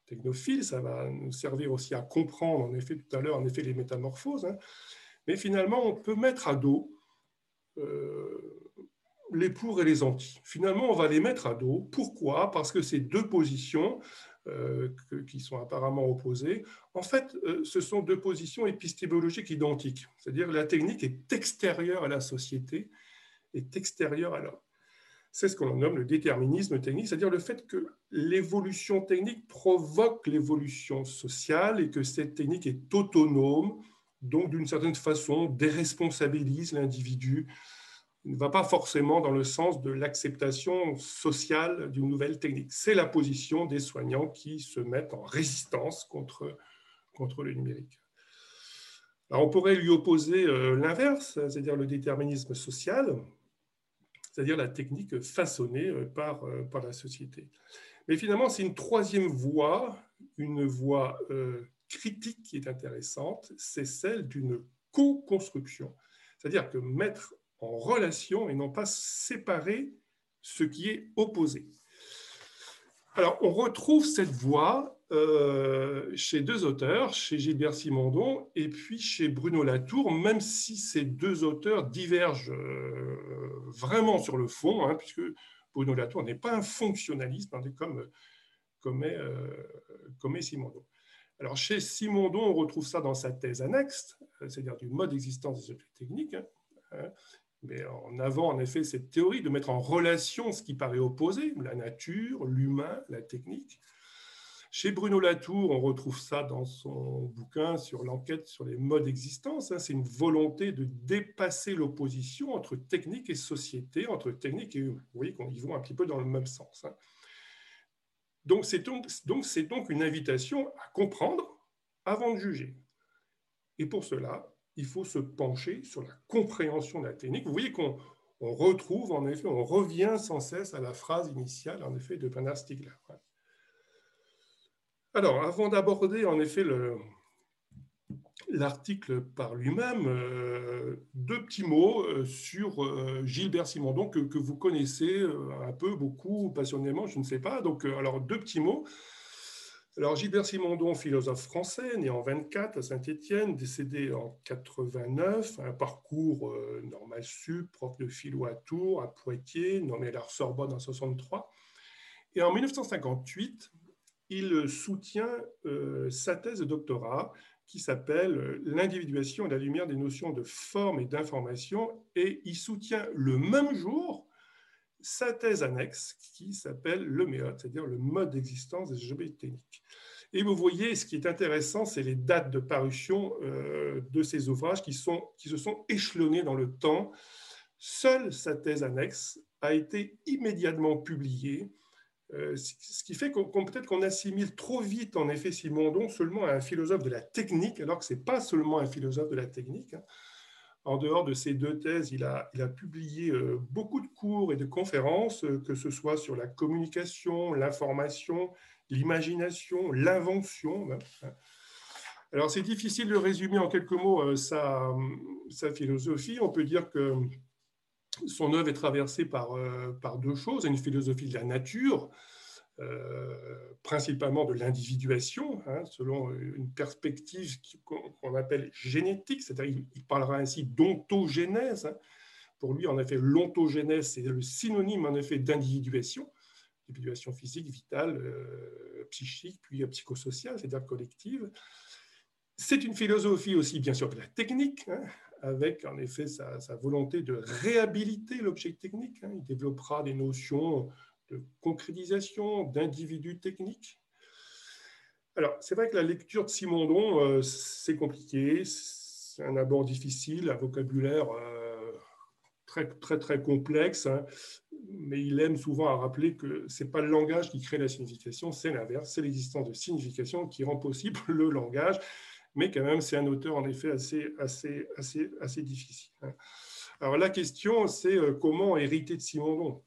S2: technophile, ça va nous servir aussi à comprendre en effet tout à l'heure en effet les métamorphoses. Hein. Mais finalement, on peut mettre à dos euh, les pour et les anti. Finalement, on va les mettre à dos. Pourquoi? Parce que ces deux positions, euh, qui sont apparemment opposées, en fait, euh, ce sont deux positions épistémologiques identiques. C'est-à-dire la technique est extérieure à la société, est extérieure à l'homme. C'est ce qu'on nomme le déterminisme technique, c'est-à-dire le fait que l'évolution technique provoque l'évolution sociale et que cette technique est autonome, donc d'une certaine façon déresponsabilise l'individu, ne va pas forcément dans le sens de l'acceptation sociale d'une nouvelle technique. C'est la position des soignants qui se mettent en résistance contre, contre le numérique. on pourrait lui opposer euh, l'inverse, c'est-à-dire le déterminisme social, c'est-à-dire la technique façonnée euh, par, euh, par la société. Mais finalement, c'est une troisième voie, une voie critique qui est intéressante, c'est celle d'une co-construction. C'est-à-dire que mettre en relation et non pas séparer ce qui est opposé. Alors, on retrouve cette voie euh, chez deux auteurs, chez Gilbert Simondon et puis chez Bruno Latour, même si ces deux auteurs divergent euh, vraiment sur le fond, hein, puisque Bruno Latour n'est pas un fonctionnaliste, hein, comme, comme, est, euh, comme est Simondon. Alors, chez Simondon, on retrouve ça dans sa thèse annexe, c'est-à-dire du mode d'existence des objets techniques. Hein, hein. mais en avant, en effet, cette théorie de mettre en relation ce qui paraît opposé, la nature, l'humain, la technique. Chez Bruno Latour, on retrouve ça dans son bouquin sur l'enquête sur les modes d'existence. Hein. C'est une volonté de dépasser l'opposition entre technique et société, entre technique et humain. Vous voyez y va un petit peu dans le même sens. Donc c'est donc, donc, donc une invitation à comprendre avant de juger. Et pour cela, il faut se pencher sur la compréhension de la technique. Vous voyez qu'on retrouve, en effet, on revient sans cesse à la phrase initiale, en effet, de Bernard Stiegler. Alors, avant d'aborder, en effet, le, l'article par lui-même, euh, deux petits mots euh, sur euh, Gilbert Simondon que, que, vous connaissez un peu, beaucoup, passionnément, je ne sais pas. Donc, alors, deux petits mots. Alors, Gilbert Simondon, philosophe français, né en 24 à Saint-Étienne, décédé en 89, un parcours normal sup, prof de philo à Tours, à Poitiers, nommé à la Sorbonne en 63. Et en 1958, il soutient sa thèse de doctorat qui s'appelle L'individuation à la lumière des notions de forme et d'information, et il soutient le même jour sa thèse annexe qui s'appelle le méode, c'est-à-dire le mode d'existence des objets techniques. Et vous voyez, ce qui est intéressant, c'est les dates de parution euh, de ces ouvrages qui, sont, qui se sont échelonnés dans le temps. Seule sa thèse annexe a été immédiatement publiée euh, ce qui fait qu'on peut-être qu'on assimile trop vite, en effet, Simondon seulement à un philosophe de la technique, alors que ce n'est pas seulement un philosophe de la technique. En dehors de ces deux thèses, il a, publié euh, beaucoup de cours et de conférences, euh, que ce soit sur la communication, l'information, l'imagination, l'invention. Hein. Alors, c'est difficile de résumer en quelques mots sa, sa philosophie. On peut dire que son œuvre est traversée par, par deux choses, une philosophie de la nature, principalement de l'individuation, hein, selon une perspective qu'on appelle génétique, c'est-à-dire il parlera ainsi d'ontogénèse. Hein. Pour lui, en effet, l'ontogénèse, c'est le synonyme en effet d'individuation, individuation physique, vitale, psychique, puis psychosociale, c'est-à-dire collective. C'est une philosophie aussi, bien sûr, de la technique, hein, avec en effet sa, volonté de réhabiliter l'objet technique. Il développera des notions de concrétisation, d'individus techniques. Alors, c'est vrai que la lecture de Simondon, euh, c'est compliqué, c'est un abord difficile, un vocabulaire euh, très, très, très complexe, hein. mais il aime souvent à rappeler que ce n'est pas le langage qui crée la signification, c'est l'inverse, c'est l'existence de signification qui rend possible le langage mais quand même, c'est un auteur en effet assez, assez, assez, assez difficile. Hein. Alors la question, c'est euh, comment hériter de Simondon?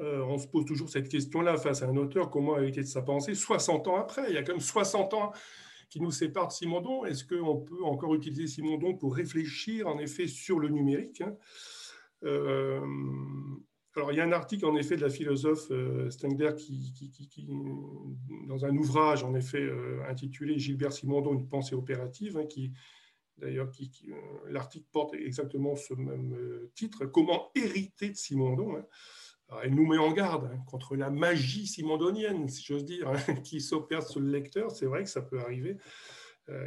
S2: Euh, On se pose toujours cette question-là face à un auteur, comment hériter de sa pensée 60 ans après, il y a quand même 60 ans qui nous séparent de Simondon. Est-ce qu'on peut encore utiliser Simondon pour réfléchir en effet sur le numérique hein? Euh, alors, il y a un article, en effet, de la philosophe euh, Stengler qui, dans un ouvrage, en effet, intitulé Gilbert Simondon, une pensée opérative, hein, qui, d'ailleurs, l'article porte exactement ce même titre, Comment hériter de Simondon hein. Elle nous met en garde hein, contre la magie simondonienne, si j'ose dire, qui s'opère sur le lecteur. C'est vrai que ça peut arriver.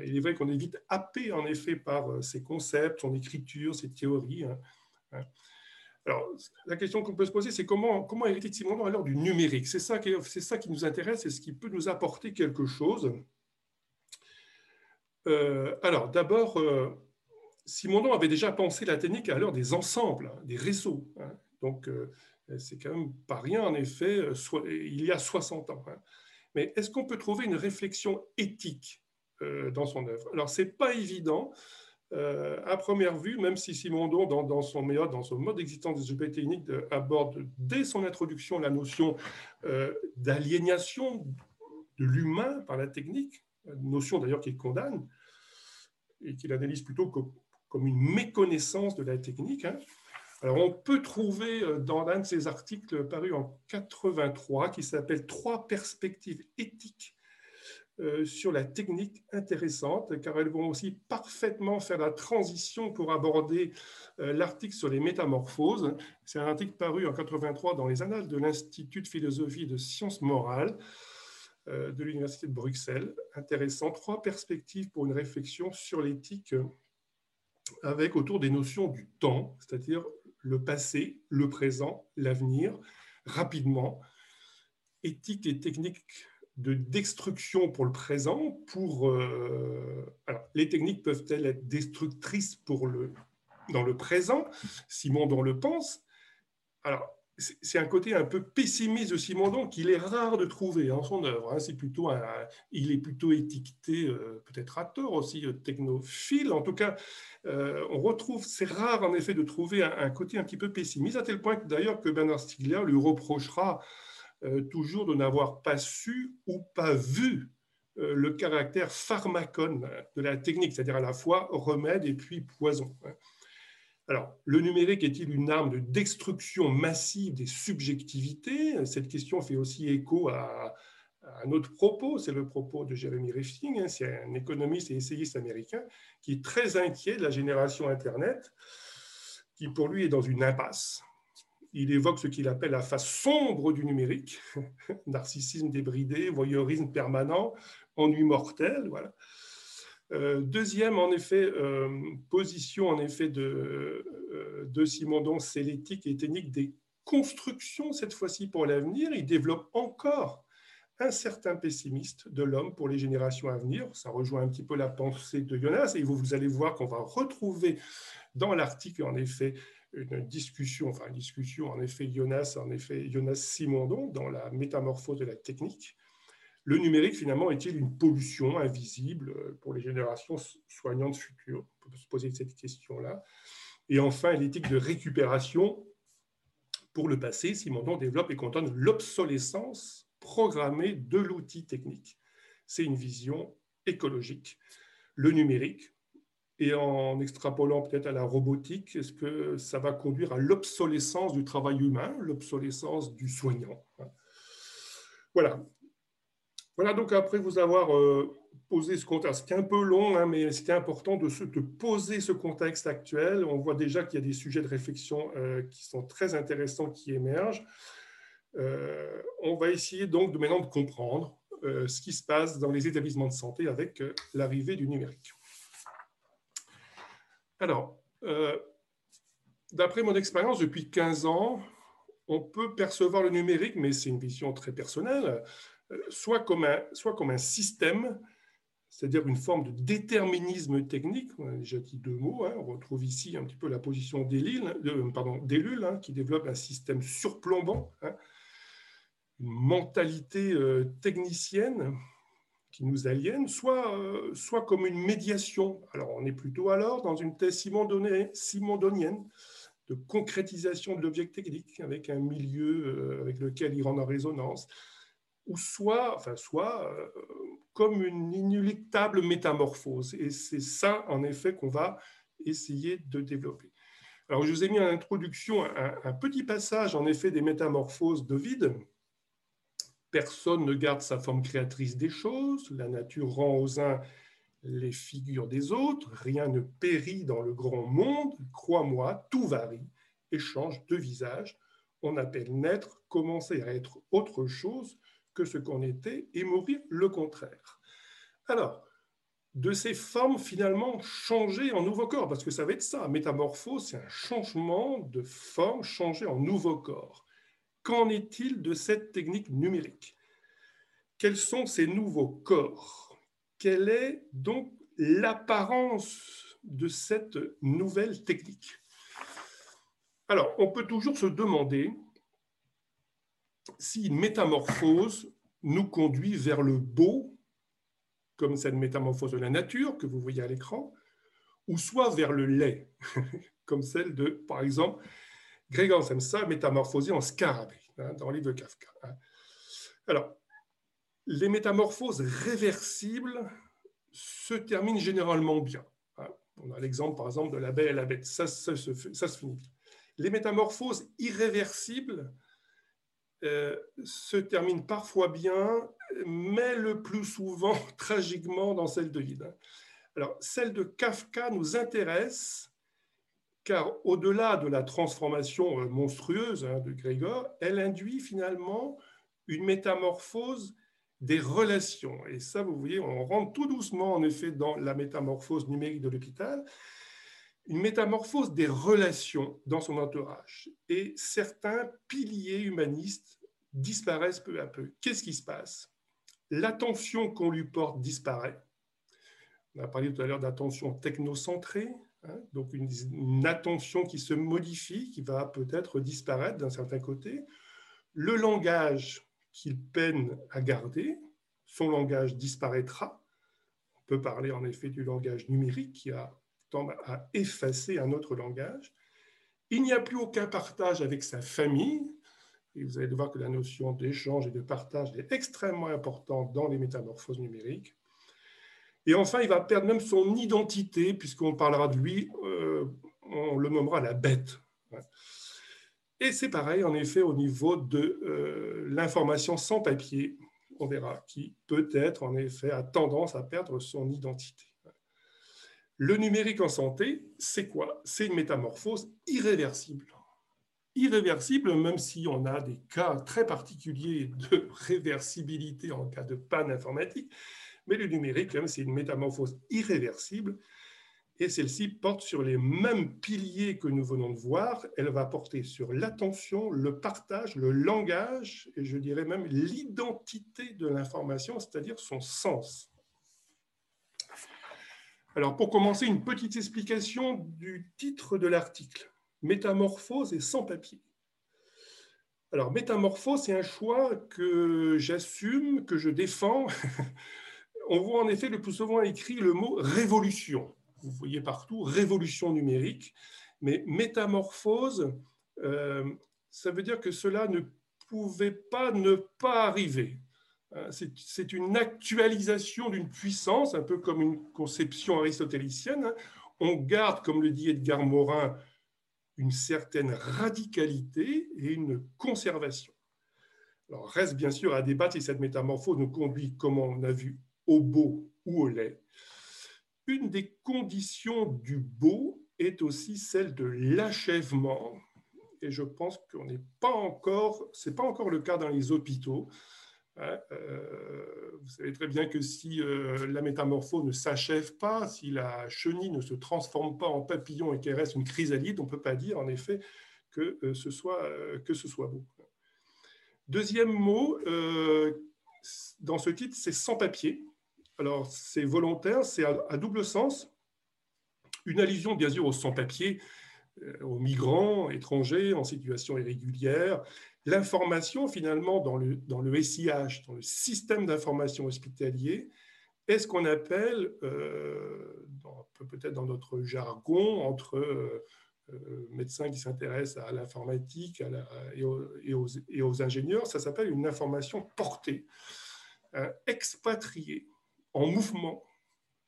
S2: il est vrai qu'on est vite happé, en effet, par ses concepts, son écriture, ses théories. Alors, la question qu'on peut se poser, c'est comment, comment hériter de Simondon à l'heure du numérique? C'est ça, qui, ça qui nous intéresse et ce qui peut nous apporter quelque chose. Euh, alors, d'abord, euh, Simondon avait déjà pensé la technique à l'heure des ensembles, hein, des réseaux. Hein. Donc, euh, c'est quand même pas rien, en effet, il y a 60 ans. Hein. Mais est-ce qu'on peut trouver une réflexion éthique dans son œuvre? Alors, ce n'est pas évident. Euh, à première vue, même si Simondon, dans, son mode, dans son mode d'existence des objets techniques, aborde dès son introduction la notion euh, d'aliénation de l'humain par la technique, notion d'ailleurs qu'il condamne et qu'il analyse plutôt comme, une méconnaissance de la technique. Hein. Alors, on peut trouver euh, dans l'un de ses articles paru en 83 qui s'appelle Trois perspectives éthiques euh, sur la technique intéressante, car elles vont aussi parfaitement faire la transition pour aborder euh, l'article sur les métamorphoses. C'est un article paru en 83 dans les Annales de l'Institut de philosophie et de sciences morales de l'Université de Bruxelles. Intéressant, trois perspectives pour une réflexion sur l'éthique avec autour des notions du temps, c'est-à-dire le passé, le présent, l'avenir, rapidement, éthique et technique de destruction pour le présent. Pour, euh, les techniques peuvent-elles être destructrices pour le, dans le présent? Simondon le pense. Alors, c'est un côté un peu pessimiste de Simondon qu'il est rare de trouver en son œuvre. Hein. C'est plutôt il est plutôt étiqueté, euh, peut-être à tort aussi, euh, technophile. En tout cas, on retrouve, c'est rare en effet de trouver un, un, côté un petit peu pessimiste, à tel point que d'ailleurs que Bernard Stiegler lui reprochera euh, toujours de n'avoir pas su ou pas vu euh, le caractère pharmacone de la technique, c'est-à-dire à la fois remède et puis poison. Alors, le numérique est-il une arme de destruction massive des subjectivités? Cette question fait aussi écho à, un autre propos, c'est le propos de Jeremy Rifkin, hein, c'est un économiste et essayiste américain qui est très inquiet de la génération Internet, qui pour lui est dans une impasse il évoque ce qu'il appelle la face sombre du numérique, narcissisme débridé, voyeurisme permanent, ennui mortel. Voilà. Euh, deuxième, en effet, euh, position en effet de, euh, Simondon, c'est l'éthique et technique des constructions, cette fois-ci pour l'avenir. Il développe encore un certain pessimiste de l'homme pour les générations à venir. Ça rejoint un petit peu la pensée de Jonas, et vous, vous allez voir qu'on va retrouver dans l'article, en effet, une discussion, enfin une discussion, en effet, Jonas, en effet, Jonas Simondon, dans la métamorphose de la technique. Le numérique, finalement, est-il une pollution invisible pour les générations soignantes futures? On peut se poser cette question-là. Et enfin, l'éthique de récupération. Pour le passé, Simondon développe et condamne l'obsolescence programmée de l'outil technique. C'est une vision écologique. Le numérique, Et en extrapolant peut-être à la robotique, est-ce que ça va conduire à l'obsolescence du travail humain, l'obsolescence du soignant? Voilà. Voilà donc après vous avoir euh, posé ce contexte. C'était un peu long, hein, mais c'était important de, de, poser ce contexte actuel. On voit déjà qu'il y a des sujets de réflexion euh, qui sont très intéressants, qui émergent. Euh, on va essayer donc de maintenant de comprendre ce qui se passe dans les établissements de santé avec l'arrivée du numérique. Alors, d'après mon expérience depuis 15 ans, on peut percevoir le numérique, mais c'est une vision très personnelle, soit comme un, soit comme un système, c'est-à-dire une forme de déterminisme technique. On a déjà dit deux mots. Hein. on retrouve ici un petit peu la position d'Ellul, hein, qui développe un système surplombant, hein. une mentalité euh, technicienne qui nous aliène, soit, euh, soit comme une médiation. Alors on est plutôt alors dans une thèse simondonienne de concrétisation de l'objet technique avec un milieu euh, avec lequel il rentre en résonance ou soit, enfin, soit euh, comme une inéluctable métamorphose. Et c'est ça, en effet, qu'on va essayer de développer. Alors, je vous ai mis en introduction un, petit passage, en effet, des métamorphoses de vide. Personne ne garde sa forme créatrice des choses, la nature rend aux uns les figures des autres, rien ne périt dans le grand monde, crois-moi, tout varie et change de visage. On appelle naître, commencer à être autre chose, que ce qu'on était et mourir le contraire. Alors, de ces formes finalement changer en nouveau corps, parce que ça va être ça, métamorphose, c'est un changement de forme changé en nouveau corps. Qu'en est-il de cette technique numérique? Quels sont ces nouveaux corps? Quelle est donc l'apparence de cette nouvelle technique? Alors, on peut toujours se demander si une métamorphose nous conduit vers le beau, comme cette métamorphose de la nature que vous voyez à l'écran, ou soit vers le laid, comme celle de, par exemple, Grégor Samsa, métamorphosé en scarabée, hein, dans le livre de Kafka. Hein. Alors, les métamorphoses réversibles se terminent généralement bien. Hein. On a l'exemple, par exemple, de la belle et la bête. Ça, se finit. Les métamorphoses irréversibles euh, se termine parfois bien, mais le plus souvent tragiquement dans celle de Vide. Alors, celle de Kafka nous intéresse car au-delà de la transformation euh, monstrueuse hein, de Grégor, elle induit finalement une métamorphose des relations. Et ça, vous voyez, on rentre tout doucement, en effet, dans la métamorphose numérique de l'hôpital. Une métamorphose des relations dans son entourage. Et certains piliers humanistes disparaissent peu à peu. Qu'est-ce qui se passe? L'attention qu'on lui porte disparaît. On a parlé tout à l'heure d'attention technocentrée, hein, donc une, attention qui se modifie, qui va peut-être disparaître d'un certain côté. Le langage qu'il peine à garder, son langage disparaîtra. On peut parler en effet du langage numérique qui a tendance à effacer un autre langage. Il n'y a plus aucun partage avec sa famille, vous allez voir que la notion d'échange et de partage est extrêmement importante dans les métamorphoses numériques. Et enfin, il va perdre même son identité, puisqu'on parlera de lui, euh, on le nommera la bête. Et c'est pareil, en effet, au niveau de euh, l'information sans papier, on verra, qui peut-être, en effet, a tendance à perdre son identité. Le numérique en santé, c'est quoi? C'est une métamorphose irréversible irréversible, même si on a des cas très particuliers de réversibilité en cas de panne informatique. Mais le numérique, c'est une métamorphose irréversible. Et celle-ci porte sur les mêmes piliers que nous venons de voir. Elle va porter sur l'attention, le partage, le langage, et je dirais même l'identité de l'information, c'est-à-dire son sens. Alors, pour commencer, une petite explication du titre de l'article métamorphose et sans papier. Alors, métamorphose, c'est un choix que j'assume, que je défends. On voit en effet le plus souvent écrit le mot révolution. Vous voyez partout révolution numérique. Mais métamorphose, euh, ça veut dire que cela ne pouvait pas ne pas arriver. Euh, c'est une actualisation d'une puissance, un peu comme une conception aristotélicienne. on garde, comme le dit Edgar Morin, une certaine radicalité et une conservation. Alors, reste bien sûr à débattre si cette métamorphose nous conduit, comme on a vu, au beau ou au laid. Une des conditions du beau est aussi celle de l'achèvement. Et je pense qu'on n'est pas encore, c'est pas encore le cas dans les hôpitaux. Hein, euh, vous savez très bien que si euh, la métamorphose ne s'achève pas, si la chenille ne se transforme pas en papillon et qu'elle reste une chrysalide, on ne peut pas dire en effet que, euh, ce, soit, que ce soit beau. Deuxième mot dans ce titre, c'est sans papier. Alors c'est volontaire, c'est à, double sens. Une allusion bien sûr aux sans-papiers, aux migrants étrangers en situation irrégulière, l'information finalement dans le, SIH, dans le système d'information hospitalier, est ce qu'on appelle, euh, peut-être dans notre jargon, entre euh, euh, médecins qui s'intéressent à l'informatique et, et, aux, ingénieurs, ça s'appelle une information portée, expatriée, en mouvement,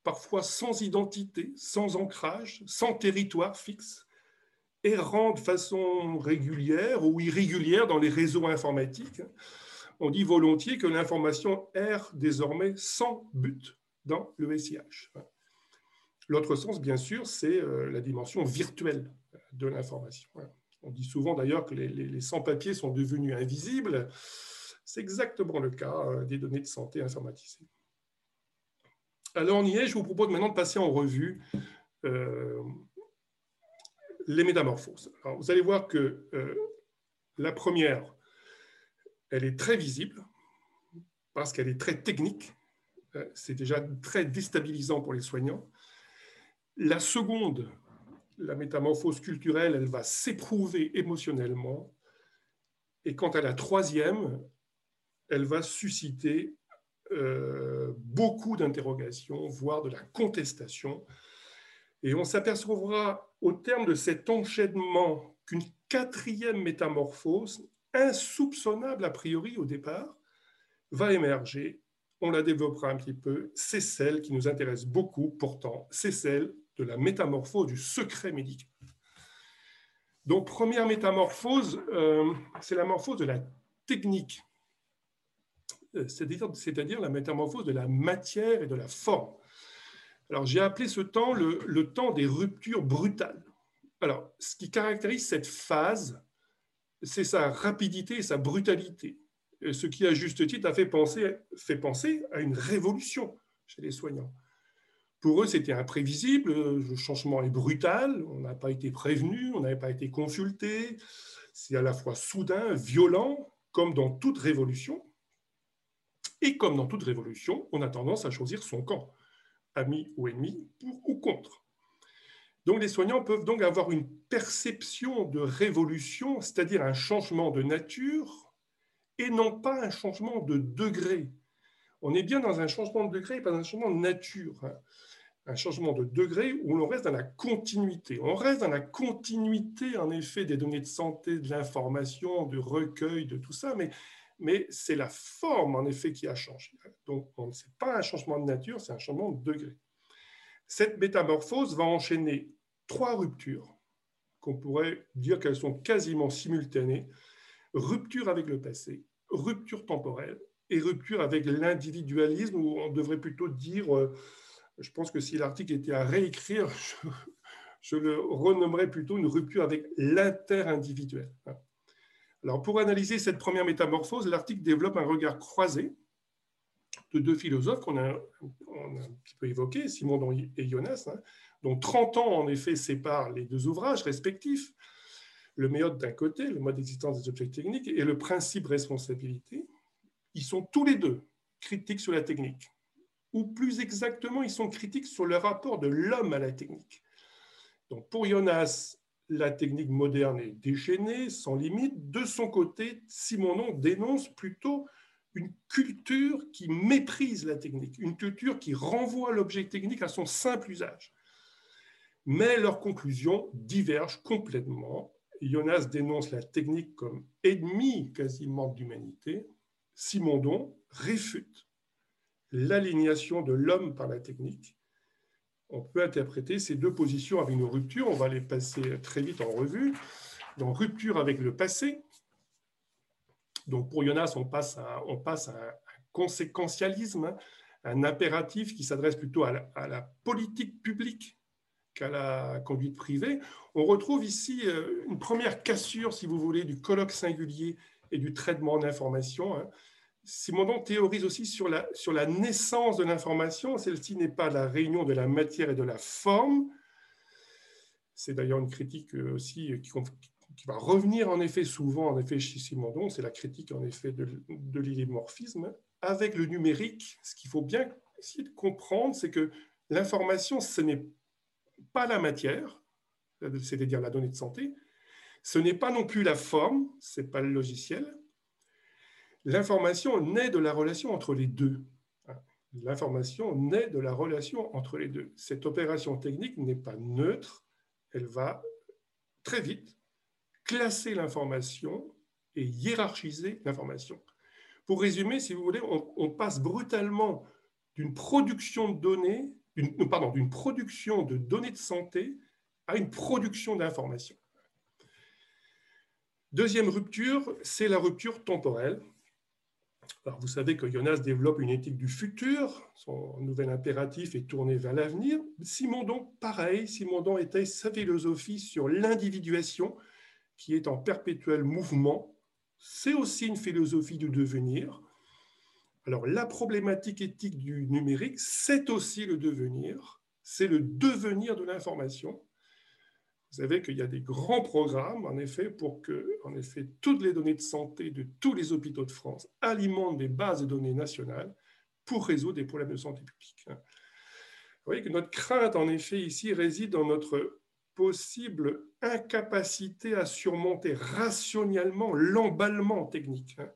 S2: parfois sans identité, sans ancrage, sans territoire fixe, errant de façon régulière ou irrégulière dans les réseaux informatiques. On dit volontiers que l'information erre désormais sans but dans le SIH. L'autre sens, bien sûr, c'est euh, la dimension virtuelle de l'information. On dit souvent d'ailleurs que les, sans-papiers sont devenus invisibles. C'est exactement le cas euh, des données de santé informatisées. Alors, on y est. Je vous propose maintenant de passer en revue euh, les métamorphoses. vous allez voir que euh, la première, elle est très visible parce qu'elle est très technique. Euh, c'est déjà très déstabilisant pour les soignants. La seconde, la métamorphose culturelle, elle va s'éprouver émotionnellement. Et quant à la troisième, elle va susciter euh, beaucoup d'interrogations, voire de la contestation. Et on s'apercevra au terme de cet enchaînement qu'une quatrième métamorphose, insoupçonnable a priori au départ, va émerger. On la développera un petit peu. C'est celle qui nous intéresse beaucoup pourtant. C'est celle de la métamorphose du secret médical. Donc, première métamorphose, euh, c'est la morphose de la technique, c'est-à-dire la métamorphose de la matière et de la forme. Alors, j'ai appelé ce temps le, temps des ruptures brutales. Alors, ce qui caractérise cette phase, c'est sa rapidité et sa brutalité. Ce qui, à juste titre, a fait penser, fait penser à une révolution chez les soignants. Pour eux, c'était imprévisible, le changement est brutal, on n'a pas été prévenu, on n'avait pas été consulté, c'est à la fois soudain, violent, comme dans toute révolution. Et comme dans toute révolution, on a tendance à choisir son camp amis ou ennemis, pour ou contre. Donc les soignants peuvent donc avoir une perception de révolution, c'est-à-dire un changement de nature, et non pas un changement de degré. On est bien dans un changement de degré et pas dans un changement de nature. Hein. Un changement de degré où l'on reste dans la continuité. On reste dans la continuité, en effet, des données de santé, de l'information, du recueil, de tout ça, mais mais c'est la forme, en effet, qui a changé. Donc, ce n'est pas un changement de nature, c'est un changement de degré. Cette métamorphose va enchaîner trois ruptures, qu'on pourrait dire qu'elles sont quasiment simultanées. Rupture avec le passé, rupture temporelle et rupture avec l'individualisme, ou on devrait plutôt dire, euh, je pense que si l'article était à réécrire, je, je le renommerais plutôt une rupture avec l'inter-individuel. Alors, pour analyser cette première métamorphose, l'article développe un regard croisé de deux philosophes qu'on a, un petit peu évoqués, Simon et Jonas, hein, dont 30 ans en effet séparent les deux ouvrages respectifs, le méthode d'un côté, le mode d'existence des objets techniques, et le principe responsabilité. Ils sont tous les deux critiques sur la technique, ou plus exactement, ils sont critiques sur le rapport de l'homme à la technique. Pour Jonas, la technique moderne est déchaînée, sans limite. De son côté, Simonon dénonce plutôt une culture qui méprise la technique, une culture qui renvoie l'objet technique à son simple usage. Mais leurs conclusions divergent complètement. Jonas dénonce la technique comme ennemie quasiment de l'humanité. Simondon réfute l'alignation de l'homme par la technique on peut interpréter ces deux positions avec une rupture. On va les passer très vite en revue. Donc, rupture avec le passé. Donc, pour Jonas, on passe à, à un conséquentialisme, un impératif qui s'adresse plutôt à la, politique publique qu'à la conduite privée. On retrouve ici euh, une première cassure, si vous voulez, du colloque singulier et du traitement d'information. Simondon théorise aussi sur la, sur la naissance de l'information. Celle-ci n'est pas la réunion de la matière et de la forme. C'est d'ailleurs une critique aussi qui, va revenir en effet souvent en effet chez Simondon. C'est la critique en effet de, de. Avec le numérique, ce qu'il faut bien essayer de comprendre, c'est que l'information, ce n'est pas la matière, c'est-à-dire la donnée de santé. Ce n'est pas non plus la forme, ce n'est pas le logiciel L'information naît de la relation entre les deux. L'information naît de la relation entre les deux. Cette opération technique n'est pas neutre, elle va très vite classer l'information et hiérarchiser l'information. Pour résumer, si vous voulez, on, passe brutalement d'une production de données, pardon, d'une production de données de santé à une production d'informations. Deuxième rupture, c'est la rupture temporelle vous savez que Jonas développe une éthique du futur, son nouvel impératif est tourné vers l'avenir. Simondon, pareil, Simondon était sa philosophie sur l'individuation qui est en perpétuel mouvement. C'est aussi une philosophie du devenir. Alors, la problématique éthique du numérique, c'est aussi le devenir, c'est le devenir de l'information. Vous savez qu'il y a des grands programmes, pour que toutes les données de santé de tous les hôpitaux de France alimentent des bases de données nationales pour résoudre des problèmes de santé publique. Vous voyez que notre crainte, en effet, ici réside dans notre possible incapacité à surmonter rationnellement l'emballement technique, hein,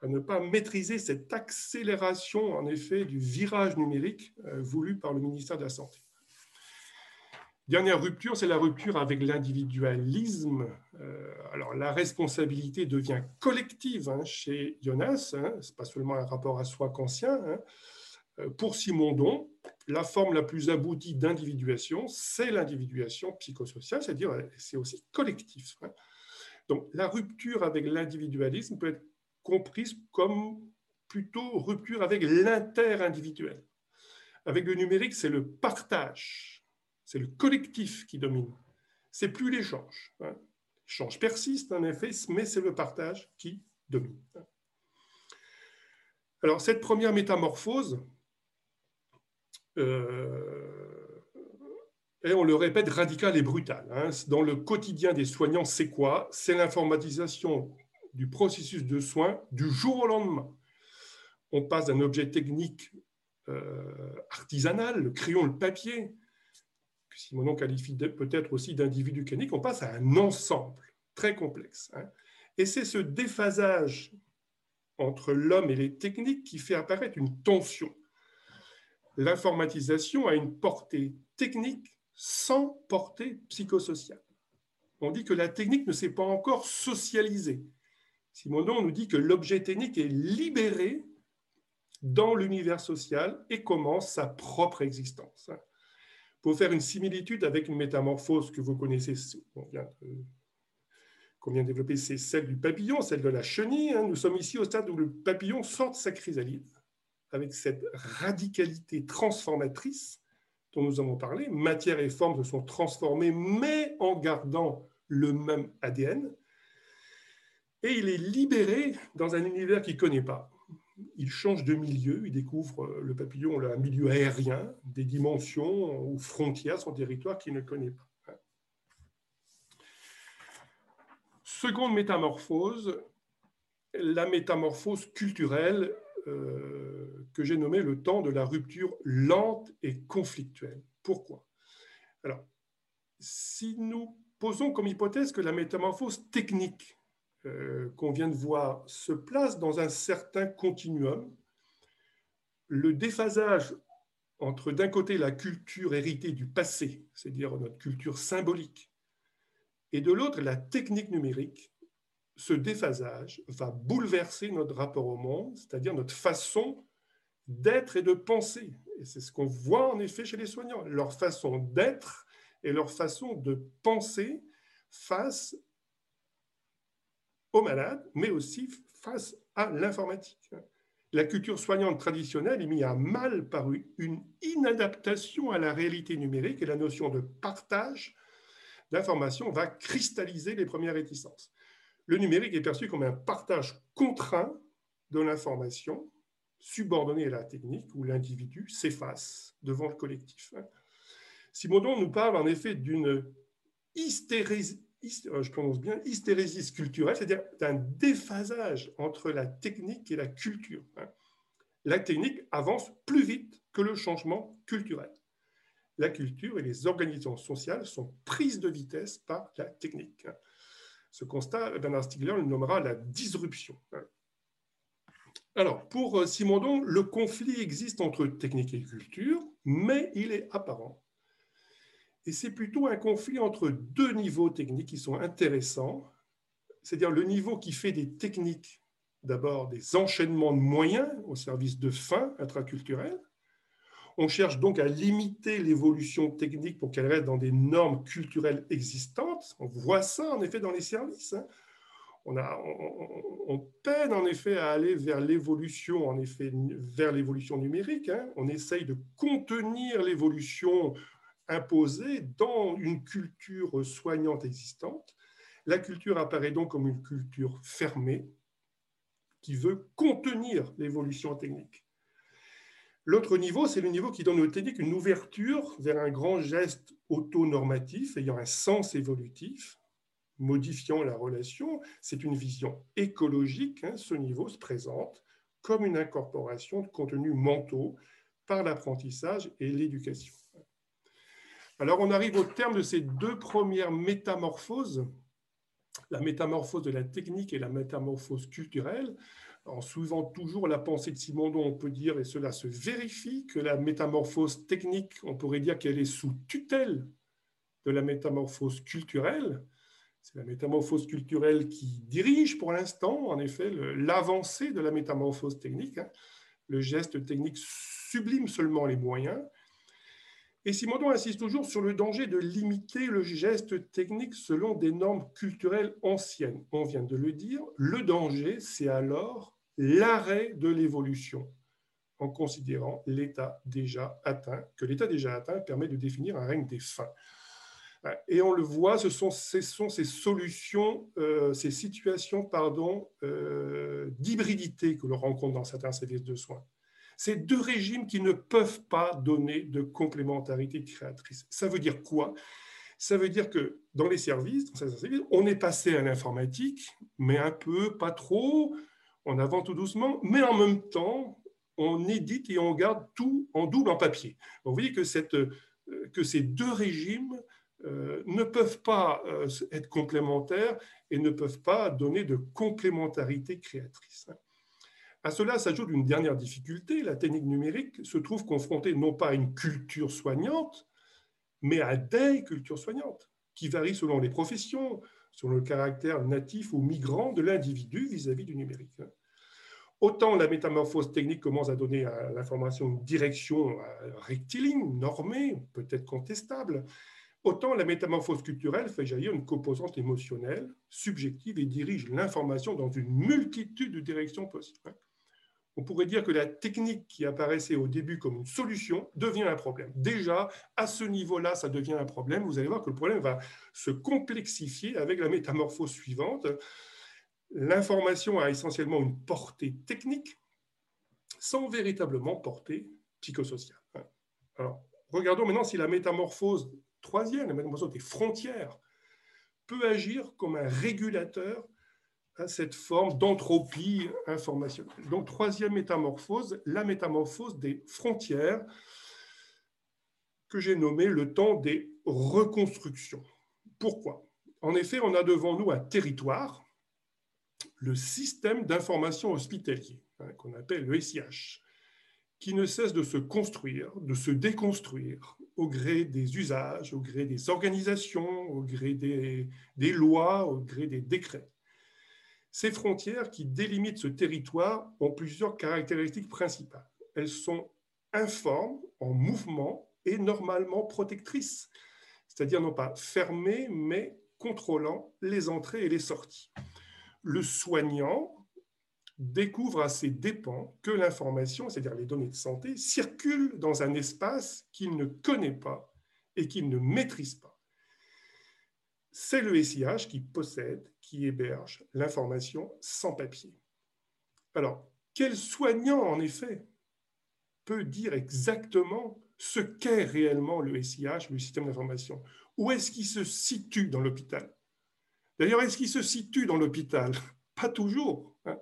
S2: à ne pas maîtriser cette accélération, en effet, du virage numérique euh, voulu par le ministère de la Santé. Dernière rupture, c'est la rupture avec l'individualisme. Euh, alors la responsabilité devient collective hein, chez Jonas, hein, ce n'est pas seulement un rapport à soi conscient. Hein. Euh, pour Simondon, la forme la plus aboutie d'individuation, c'est l'individuation psychosociale, c'est-à-dire euh, c'est aussi collectif. Hein. Donc la rupture avec l'individualisme peut être comprise comme plutôt rupture avec l'inter-individuel. Avec le numérique, c'est le partage c'est le collectif qui domine. C'est plus l'échange. Hein. L'échange persiste en effet, mais c'est le partage qui domine. Alors cette première métamorphose, euh, on le répète, radicale et brutale. Hein. Dans le quotidien des soignants, c'est quoi? C'est l'informatisation du processus de soins du jour au lendemain. On passe d'un objet technique euh, artisanal, le crayon, le papier, que Simonon qualifie peut-être aussi d'individu clinique, on passe à un ensemble très complexe. Hein. Et c'est ce déphasage entre l'homme et les techniques qui fait apparaître une tension. L'informatisation a une portée technique sans portée psychosociale. On dit que la technique ne s'est pas encore socialisée. Simonon nous dit que l'objet technique est libéré dans l'univers social et commence sa propre existence. Faire une similitude avec une métamorphose que vous connaissez, qu'on vient, de, développer, c'est celle du papillon, celle de la chenille. Hein. Nous sommes ici au stade où le papillon sort de sa chrysalide, avec cette radicalité transformatrice dont nous avons parlé. Matière et forme se sont transformées, mais en gardant le même ADN. Et il est libéré dans un univers qu'il ne connaît pas il change de milieu, il découvre euh, le papillon, un milieu aérien, des dimensions ou frontières, son territoire qu'il ne connaît pas. Seconde métamorphose, la métamorphose culturelle euh, que j'ai nommée le temps de la rupture lente et conflictuelle. Pourquoi? Alors, si nous posons comme hypothèse que la métamorphose technique qu'on vient de voir se place dans un certain continuum. Le déphasage entre d'un côté la culture héritée du passé, c'est-à-dire notre culture symbolique, et de l'autre la technique numérique, ce déphasage va bouleverser notre rapport au monde, c'est-à-dire notre façon d'être et de penser. Et c'est ce qu'on voit en effet chez les soignants, leur façon d'être et leur façon de penser face malades, mais aussi face à l'informatique. La culture soignante traditionnelle est mise à mal par une inadaptation à la réalité numérique et la notion de partage d'informations va cristalliser les premières réticences. Le numérique est perçu comme un partage contraint de l'information, subordonné à la technique, où l'individu s'efface devant le collectif. Simondon nous parle en effet d'une je prononce bien, hystérésis culturelle, c'est-à-dire d'un déphasage entre la technique et la culture. La technique avance plus vite que le changement culturel. La culture et les organisations sociales sont prises de vitesse par la technique. Ce constat, Bernard Stiegler le nommera la disruption. Alors, pour euh, Simondon, le conflit existe entre technique et culture, mais il est apparent. Et c'est plutôt un conflit entre deux niveaux techniques qui sont intéressants, c'est-à-dire le niveau qui fait des techniques, d'abord des enchaînements de moyens au service de fins intraculturelles. On cherche donc à limiter l'évolution technique pour qu'elle reste dans des normes culturelles existantes. On voit ça en effet dans les services. Hein on, peine en effet à aller vers l'évolution, en effet, vers l'évolution numérique. Hein. On essaye de contenir l'évolution imposée dans une culture soignante existante. La culture apparaît donc comme une culture fermée qui veut contenir l'évolution technique. L'autre niveau, c'est le niveau qui donne aux techniques une ouverture vers un grand geste autonormatif ayant un sens évolutif, modifiant la relation, c'est une vision écologique. Hein, ce niveau se présente comme une incorporation de contenus mentaux par l'apprentissage et l'éducation. Alors on arrive au terme de ces deux premières métamorphoses, la métamorphose de la technique et la métamorphose culturelle. En suivant toujours la pensée de Simondon, on peut dire, et cela se vérifie, que la métamorphose technique, on pourrait dire qu'elle est sous tutelle de la métamorphose culturelle, c'est la métamorphose culturelle qui dirige pour l'instant, en effet, l'avancée de la métamorphose technique. Hein. Le geste technique sublime seulement les moyens. Et Simondon insiste toujours sur le danger de limiter le geste technique selon des normes culturelles anciennes. On vient de le dire, le danger, c'est alors l'arrêt de l'évolution, en considérant l'état déjà atteint, que l'état déjà atteint permet de définir un règne des fins. Et on le voit, ce sont, ces solutions, euh, ces situations pardon, euh, d'hybridité que l'on rencontre dans certains services de soins. Ces deux régimes qui ne peuvent pas donner de complémentarité créatrice. Ça veut dire quoi? Ça veut dire que dans les services, on est passé à l'informatique, mais un peu, pas trop, on avance tout doucement, mais en même temps, on édite et on garde tout en double en papier. vous voyez euh, que ces deux régimes euh, ne peuvent pas euh, être complémentaires et ne peuvent pas donner de complémentarité créatrice. À cela s'ajoute une dernière difficulté, la technique numérique se trouve confrontée non pas à une culture soignante, mais à des cultures soignantes, qui varient selon les professions, selon le caractère natif ou migrant de l'individu vis-à-vis du numérique. Autant la métamorphose technique commence à donner à l'information une direction rectiligne, normée, peut-être contestable, Autant la métamorphose culturelle fait jaillir une composante émotionnelle, subjective et dirige l'information dans une multitude de directions possibles. On pourrait dire que la technique qui apparaissait au début comme une solution devient un problème. Déjà, à ce niveau-là, ça devient un problème. Vous allez voir que le problème va se complexifier avec la métamorphose suivante. L'information a essentiellement une portée technique sans véritablement portée psychosociale. Alors, regardons maintenant si la métamorphose Troisième, la métamorphose des frontières peut agir comme un régulateur à cette forme d'entropie informationnelle. Donc, troisième métamorphose, la métamorphose des frontières que j'ai nommé le temps des reconstructions. Pourquoi? En effet, on a devant nous un territoire, le système d'information hospitalier, hein, qu'on appelle le SIH, qui ne cesse de se construire, de se déconstruire au gré des usages, au gré des organisations, au gré des, lois, au gré des décrets. Ces frontières qui délimitent ce territoire ont plusieurs caractéristiques principales. elles sont informes, en mouvement et normalement protectrices, c'est-à-dire non pas fermées, mais contrôlant les entrées et les sorties. Le soignant découvre à ses dépens que l'information, c'est-à-dire les données de santé, circulent dans un espace qu'il ne connaît pas et qu'il ne maîtrise pas. C'est le SIH qui possède, qui héberge l'information sans papier. Alors, quel soignant, en effet, peut dire exactement ce qu'est réellement le SIH, le système d'information? Où est-ce qu'il se situe dans l'hôpital? D'ailleurs, est-ce qu'il se situe dans l'hôpital? Pas toujours. Hein.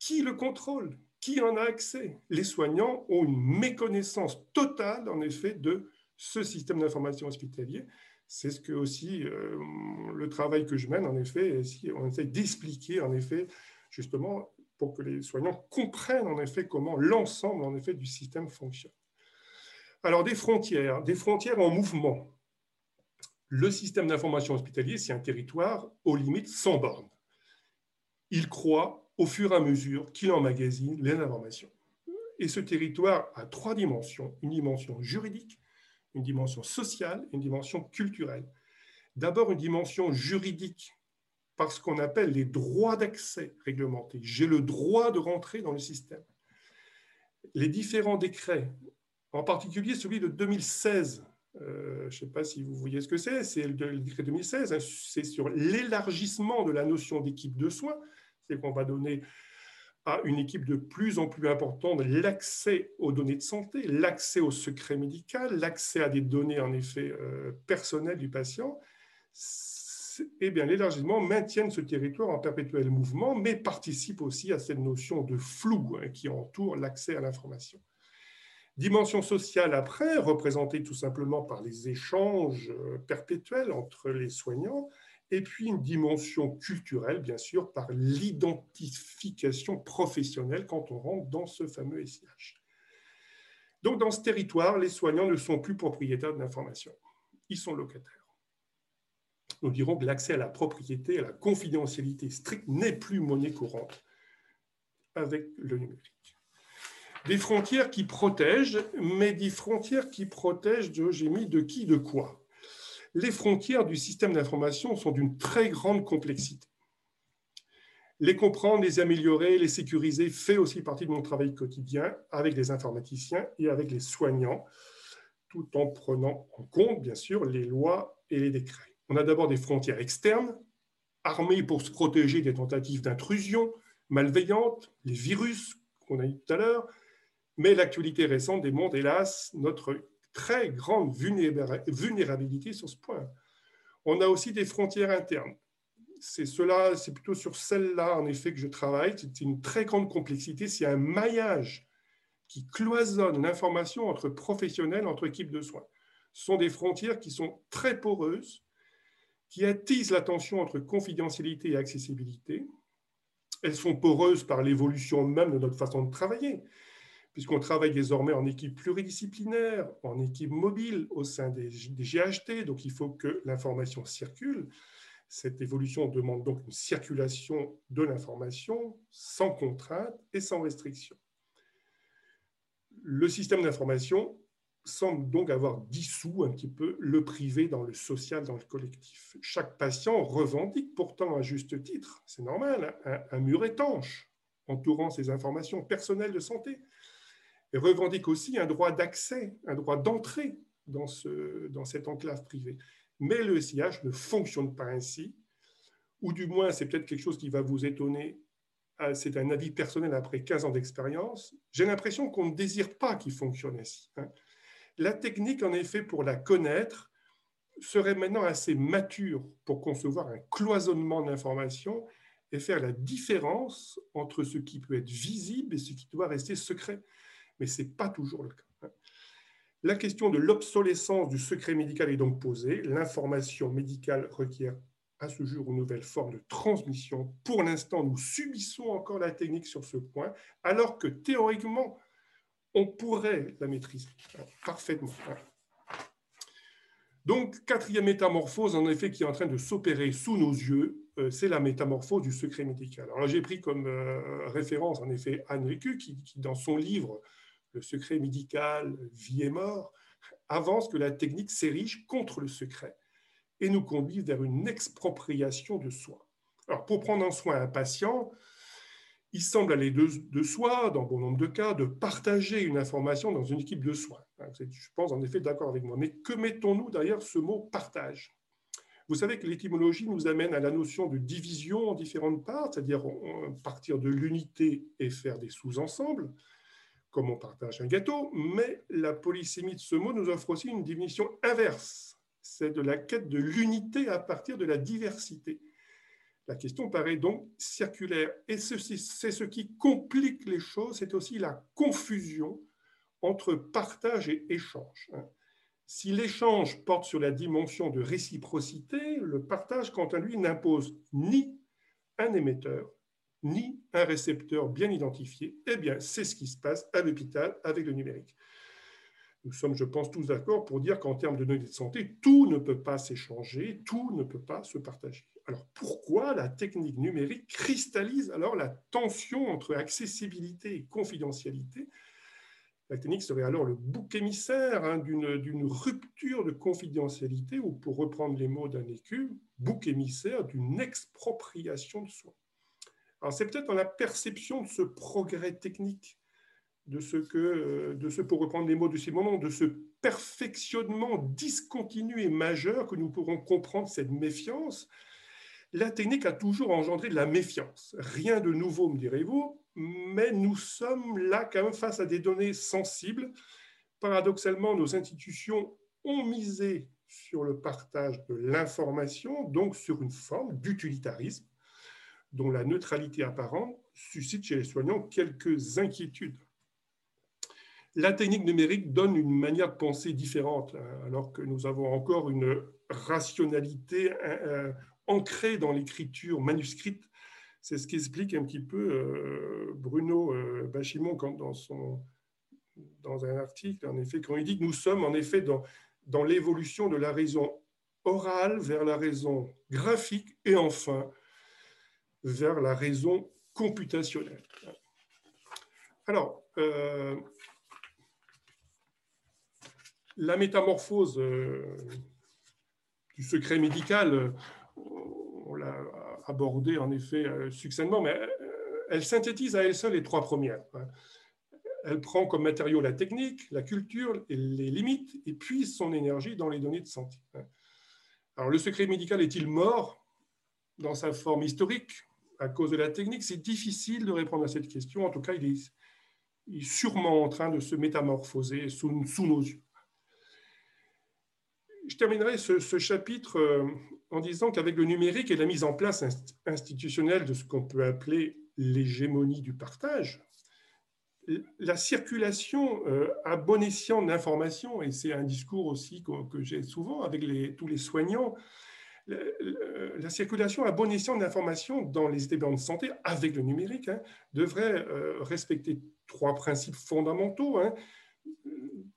S2: Qui le contrôle? Qui en a accès? Les soignants ont une méconnaissance totale, en effet, de ce système d'information hospitalier. C'est ce que aussi euh, le travail que je mène, en effet, on essaie d'expliquer, en effet, justement, pour que les soignants comprennent, en effet, comment l'ensemble, en effet, du système fonctionne. Alors, des frontières, des frontières en mouvement. Le système d'information hospitalier, c'est un territoire aux limites sans bornes. Il croit au fur et à mesure qu'il emmagasine les informations. Et ce territoire a trois dimensions. Une dimension juridique, une dimension sociale une dimension culturelle. D'abord, une dimension juridique, parce qu'on appelle les droits d'accès réglementés. J'ai le droit de rentrer dans le système. Les différents décrets, en particulier celui de 2016, euh, je ne sais pas si vous voyez ce que c'est, c'est le, décret 2016, hein, c'est sur l'élargissement de la notion d'équipe de soins c'est qu'on va donner à une équipe de plus en plus importante l'accès aux données de santé, l'accès au secret médical, l'accès à des données en effet euh, personnelles du patient. Eh bien, l'élargissement maintient ce territoire en perpétuel mouvement, mais participe aussi à cette notion de flou hein, qui entoure l'accès à l'information. Dimension sociale après, représentée tout simplement par les échanges euh, perpétuels entre les soignants, et puis une dimension culturelle, bien sûr, par l'identification professionnelle quand on rentre dans ce fameux SIH. Donc, dans ce territoire, les soignants ne sont plus propriétaires de l'information, ils sont locataires. Nous dirons que l'accès à la propriété, à la confidentialité stricte n'est plus monnaie courante avec le numérique. Des frontières qui protègent, mais des frontières qui protègent, j'ai mis de qui, de quoi? Les frontières du système d'information sont d'une très grande complexité. Les comprendre, les améliorer, les sécuriser fait aussi partie de mon travail quotidien avec les informaticiens et avec les soignants, tout en prenant en compte, bien sûr, les lois et les décrets. On a d'abord des frontières externes, armées pour se protéger des tentatives d'intrusion malveillantes, les virus qu'on a eu tout à l'heure, mais l'actualité récente démontre, hélas, notre très grande vulnérabilité sur ce point. On a aussi des frontières internes. C'est cela, c'est plutôt sur celle-là, en effet, que je travaille. C'est une très grande complexité. C'est un maillage qui cloisonne l'information entre professionnels, entre équipes de soins. Ce sont des frontières qui sont très poreuses, qui attisent la tension entre confidentialité et accessibilité. Elles sont poreuses par l'évolution même de notre façon de travailler puisqu'on travaille désormais en équipe pluridisciplinaire, en équipe mobile au sein des, GHT, donc il faut que l'information circule. Cette évolution demande donc une circulation de l'information sans contrainte et sans restriction. Le système d'information semble donc avoir dissous un petit peu le privé dans le social, dans le collectif. Chaque patient revendique pourtant à juste titre, c'est normal, un, mur étanche entourant ses informations personnelles de santé revendique aussi un droit d'accès, un droit d'entrée dans, ce, dans cette enclave privée. Mais le SIH ne fonctionne pas ainsi, ou du moins c'est peut-être quelque chose qui va vous étonner, ah, c'est un avis personnel après 15 ans d'expérience, j'ai l'impression qu'on ne désire pas qu'il fonctionne ainsi. Hein. La technique, en effet, pour la connaître, serait maintenant assez mature pour concevoir un cloisonnement d'informations et faire la différence entre ce qui peut être visible et ce qui doit rester secret mais ce n'est pas toujours le cas. La question de l'obsolescence du secret médical est donc posée. L'information médicale requiert à ce jour une nouvelle forme de transmission. Pour l'instant, nous subissons encore la technique sur ce point, alors que théoriquement, on pourrait la maîtriser hein, parfaitement. Hein. Donc, quatrième métamorphose, en effet, qui est en train de s'opérer sous nos yeux, euh, c'est la métamorphose du secret médical. Alors, j'ai pris comme euh, référence, en effet, Anne Vécu, qui, dans son livre le secret médical, vie et mort, avance que la technique s'érige contre le secret et nous conduit vers une expropriation de soi. Alors, pour prendre en soin un patient, il semble aller de, soi, dans bon nombre de cas, de partager une information dans une équipe de soins. Je pense en effet d'accord avec moi. Mais que mettons-nous derrière ce mot partage Vous savez que l'étymologie nous amène à la notion de division en différentes parts, c'est-à-dire partir de l'unité et faire des sous-ensembles, comme on partage un gâteau, mais la polysémie de ce mot nous offre aussi une définition inverse, c'est de la quête de l'unité à partir de la diversité. La question paraît donc circulaire. Et c'est ce qui complique les choses, c'est aussi la confusion entre partage et échange. Si l'échange porte sur la dimension de réciprocité, le partage, quant à lui, n'impose ni un émetteur, ni un récepteur bien identifié. Eh bien, c'est ce qui se passe à l'hôpital avec le numérique. Nous sommes, je pense, tous d'accord pour dire qu'en termes de données de santé, tout ne peut pas s'échanger, tout ne peut pas se partager. Alors pourquoi la technique numérique cristallise alors la tension entre accessibilité et confidentialité? La technique serait alors le bouc émissaire hein, d'une rupture de confidentialité, ou pour reprendre les mots d'un écu, bouc émissaire d'une expropriation de soi. Alors c'est peut-être dans la perception de ce progrès technique, de ce que, de ce pour reprendre les mots de Simon, de ce perfectionnement discontinu et majeur que nous pourrons comprendre cette méfiance la technique a toujours engendré de la méfiance. Rien de nouveau, me direz-vous, mais nous sommes là quand même face à des données sensibles. Paradoxalement, nos institutions ont misé sur le partage de l'information, donc sur une forme d'utilitarisme dont la neutralité apparente suscite chez les soignants quelques inquiétudes. La technique numérique donne une manière de penser différente, hein, alors que nous avons encore une rationalité euh, ancré dans l'écriture manuscrite. C'est ce qu'explique un petit peu euh, Bruno euh, Bachimon dans, son, dans un article, en effet, quand il dit que nous sommes en effet dans, dans l'évolution de la raison orale vers la raison graphique et enfin vers la raison computationnelle. Alors, euh, la métamorphose du secret médical, on l'a abordé en effet euh, succinctement, mais euh, elle synthétise à elle seule les trois premières. Hein. Elle prend comme matériau la technique, la culture les limites, et puise son énergie dans les données de santé. Hein. Alors, le secret médical est-il mort dans sa forme historique? À cause de la technique C'est difficile de répondre à cette question. En tout cas, il est, sûrement en train de se métamorphoser sous, nos yeux. Je terminerai ce chapitre euh, en disant qu'avec le numérique et la mise en place institutionnelle de ce qu'on peut appeler l'hégémonie du partage, la circulation euh, à bon escient d'informations, et c'est un discours aussi que, j'ai souvent avec tous les soignants, la, circulation à bon escient d'informations dans les établissements de santé avec le numérique hein, devrait euh, respecter trois principes fondamentaux. Hein.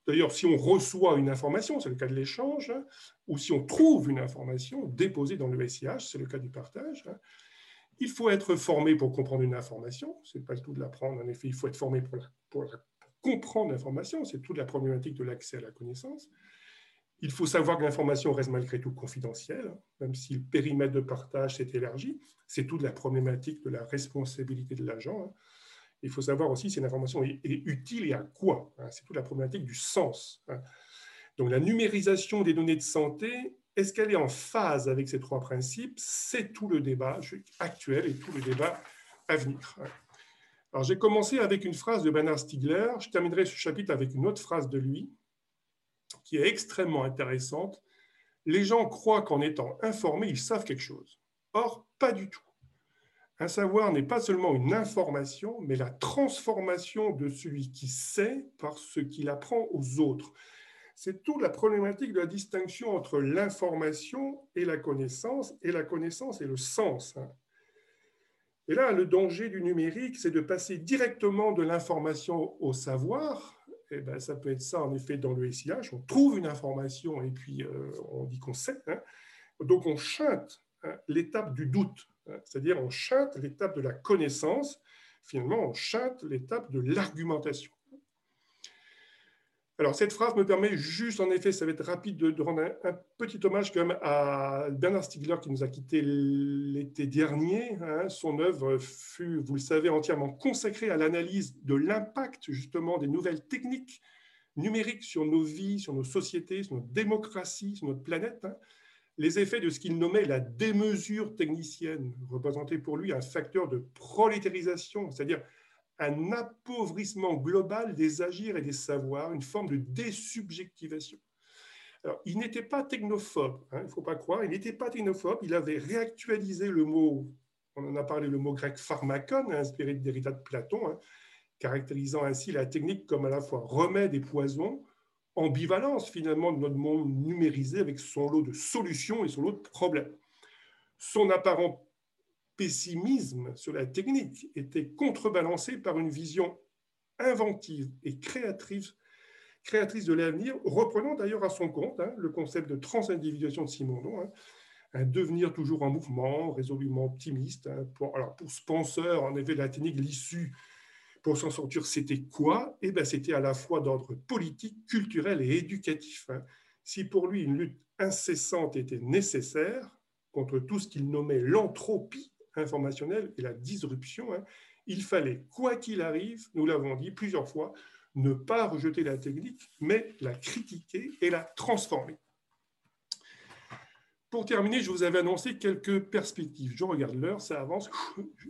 S2: D'ailleurs, si on reçoit une information, c'est le cas de l'échange, hein, ou si on trouve une information déposée dans le SIH, c'est le cas du partage, il faut être formé pour comprendre une information. Ce n'est pas le tout de l'apprendre, en effet, il faut être formé pour comprendre l'information. C'est toute la problématique de l'accès à la connaissance. Il faut savoir que l'information reste malgré tout confidentielle, hein, même si le périmètre de partage s'est élargi. C'est toute la problématique de la responsabilité de l'agent. Il faut savoir aussi si l'information est, utile et à quoi. Hein. C'est toute la problématique du sens. Hein. Donc la numérisation des données de santé, est-ce qu'elle est en phase avec ces trois principes? C'est tout le débat actuel et tout le débat à venir. Hein. Alors j'ai commencé avec une phrase de Bernard Stiegler, je terminerai ce chapitre avec une autre phrase de lui, qui est extrêmement intéressante. Les gens croient qu'en étant informés, ils savent quelque chose. Or, pas du tout. Un savoir n'est pas seulement une information, mais la transformation de celui qui sait par ce qu'il apprend aux autres. C'est toute la problématique de la distinction entre l'information et la connaissance, et la connaissance et le sens. Hein. Et là, le danger du numérique, c'est de passer directement de l'information au savoir. Eh ben, ça peut être ça, en effet, dans le SIH. On trouve une information et puis euh, on dit qu'on sait. Hein. Donc, on chante hein, l'étape du doute. Hein, c'est-à-dire on chante l'étape de la connaissance, finalement on chante l'étape de l'argumentation. Alors, cette phrase me permet juste, en effet, ça va être rapide, de, rendre un, petit hommage quand même à Bernard Stiegler qui nous a quittés l'été dernier. Hein. Son œuvre fut, vous le savez, entièrement consacrée à l'analyse de l'impact justement des nouvelles techniques numériques sur nos vies, sur nos sociétés, sur notre démocratie, sur notre planète. Hein. Les effets de ce qu'il nommait la démesure technicienne, représentait pour lui un facteur de prolétarisation, c'est-à-dire un appauvrissement global des agirs et des savoirs, une forme de désubjectivation. Alors, il n'était pas technophobe, hein, il ne faut pas croire, il n'était pas technophobe, il avait réactualisé le mot, on en a parlé, le mot grec pharmacon, inspiré de Derrida de Platon, hein, caractérisant ainsi la technique comme à la fois remède et poison, ambivalence finalement de notre monde numérisé avec son lot de solutions et son lot de problèmes. Son apparent pessimisme sur la technique était contrebalancé par une vision inventive et créatrice, créatrice de l'avenir, reprenant d'ailleurs à son compte hein, le concept de transindividuation de Simondon, hein, un devenir toujours en mouvement, résolument optimiste. Hein, pour, alors pour Spencer, en effet, la technique, l'issue pour s'en sortir, c'était quoi? Eh bien, c'était à la fois d'ordre politique, culturel et éducatif. Si pour lui, une lutte incessante était nécessaire contre tout ce qu'il nommait l'entropie informationnelle et la disruption, hein, il fallait, quoi qu'il arrive, nous l'avons dit plusieurs fois, ne pas rejeter la technique, mais la critiquer et la transformer. Pour terminer, je vous avais annoncé quelques perspectives. Je regarde l'heure, ça avance.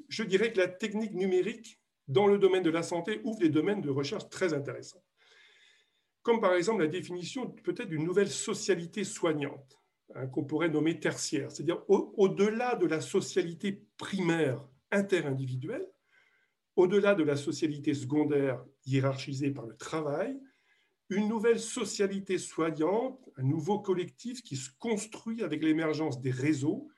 S2: Je dirais que la technique numérique dans le domaine de la santé ouvre des domaines de recherche très intéressants. Comme par exemple la définition peut-être d'une nouvelle socialité soignante. Hein, qu'on pourrait nommer tertiaire, c'est-à-dire au-delà de la socialité primaire interindividuelle, au-delà de la socialité secondaire hiérarchisée par le travail, une nouvelle socialité soignante, un nouveau collectif qui se construit avec l'émergence des réseaux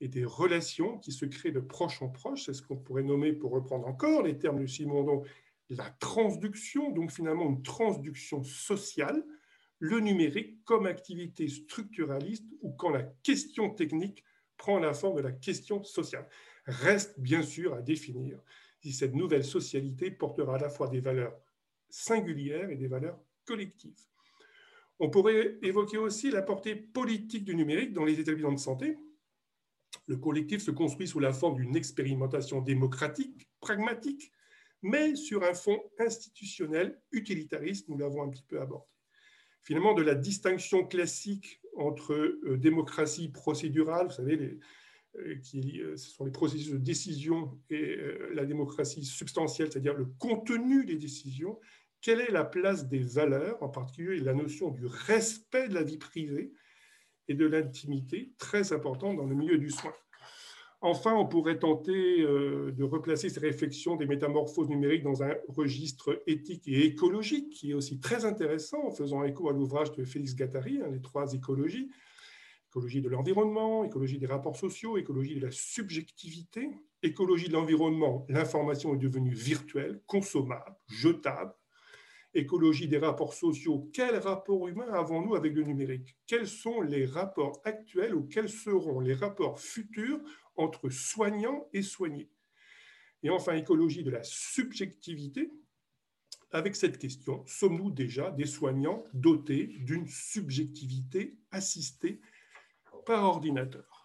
S2: et des relations qui se créent de proche en proche. C'est ce qu'on pourrait nommer, pour reprendre encore les termes de Simondon, la transduction, donc finalement une transduction sociale le numérique comme activité structuraliste ou quand la question technique prend la forme de la question sociale. Reste bien sûr à définir si cette nouvelle socialité portera à la fois des valeurs singulières et des valeurs collectives. On pourrait évoquer aussi la portée politique du numérique dans les établissements de santé. Le collectif se construit sous la forme d'une expérimentation démocratique, pragmatique, mais sur un fond institutionnel, utilitariste, nous l'avons un petit peu abordé finalement de la distinction classique entre euh, démocratie procédurale, vous savez, euh, qui, euh, ce sont les processus de décision, et la démocratie substantielle, c'est-à-dire le contenu des décisions, quelle est la place des valeurs, en particulier la notion du respect de la vie privée et de l'intimité, très importante dans le milieu du soin. Enfin, on pourrait tenter euh, de replacer ces réflexions des métamorphoses numériques dans un registre éthique et écologique qui est aussi très intéressant en faisant écho à l'ouvrage de Félix Gattari, hein, Les trois écologies, écologie de l'environnement, écologie des rapports sociaux, écologie de la subjectivité, écologie de l'environnement, l'information est devenue virtuelle, consommable, jetable, écologie des rapports sociaux, quel rapport humain avons-nous avec le numérique? Quels sont les rapports actuels ou quels seront les rapports futurs entre soignants et soignés? Et enfin, écologie de la subjectivité, avec cette question, sommes-nous déjà des soignants dotés d'une subjectivité assistée? Par ordinateur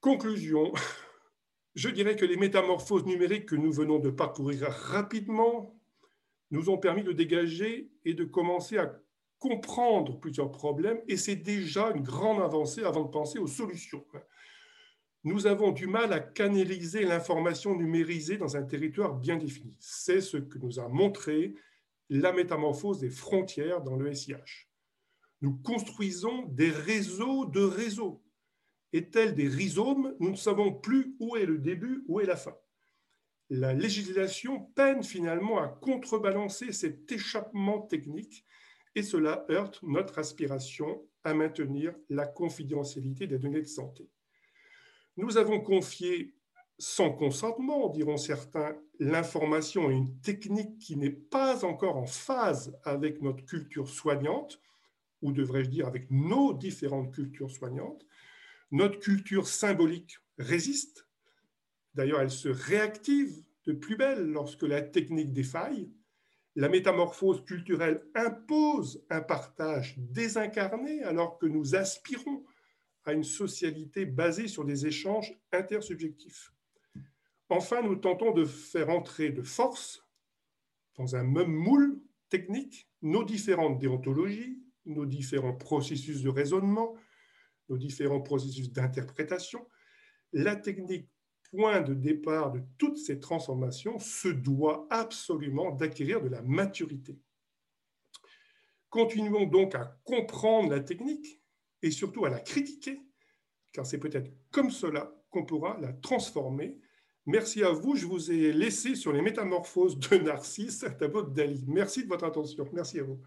S2: Conclusion, je dirais que les métamorphoses numériques que nous venons de parcourir rapidement nous ont permis de dégager et de commencer à comprendre plusieurs problèmes, et c'est déjà une grande avancée avant de penser aux solutions nous avons du mal à canaliser l'information numérisée dans un territoire bien défini. C'est ce que nous a montré la métamorphose des frontières dans le SIH. Nous construisons des réseaux de réseaux. Et tels des rhizomes, nous ne savons plus où est le début, où est la fin. La législation peine finalement à contrebalancer cet échappement technique et cela heurte notre aspiration à maintenir la confidentialité des données de santé. Nous avons confié sans consentement, diront certains, l'information à une technique qui n'est pas encore en phase avec notre culture soignante, ou devrais-je dire avec nos différentes cultures soignantes. Notre culture symbolique résiste. D'ailleurs, elle se réactive de plus belle lorsque la technique défaille. La métamorphose culturelle impose un partage désincarné alors que nous aspirons à une socialité basée sur des échanges intersubjectifs. Enfin, nous tentons de faire entrer de force dans un même moule technique nos différentes déontologies, nos différents processus de raisonnement, nos différents processus d'interprétation. La technique point de départ de toutes ces transformations se doit absolument d'acquérir de la maturité. Continuons donc à comprendre la technique et surtout à la critiquer, car c'est peut-être comme cela qu'on pourra la transformer. Merci à vous. Je vous ai laissé sur les métamorphoses de Narcisse, tableau de Dali. Merci de votre attention. Merci à vous.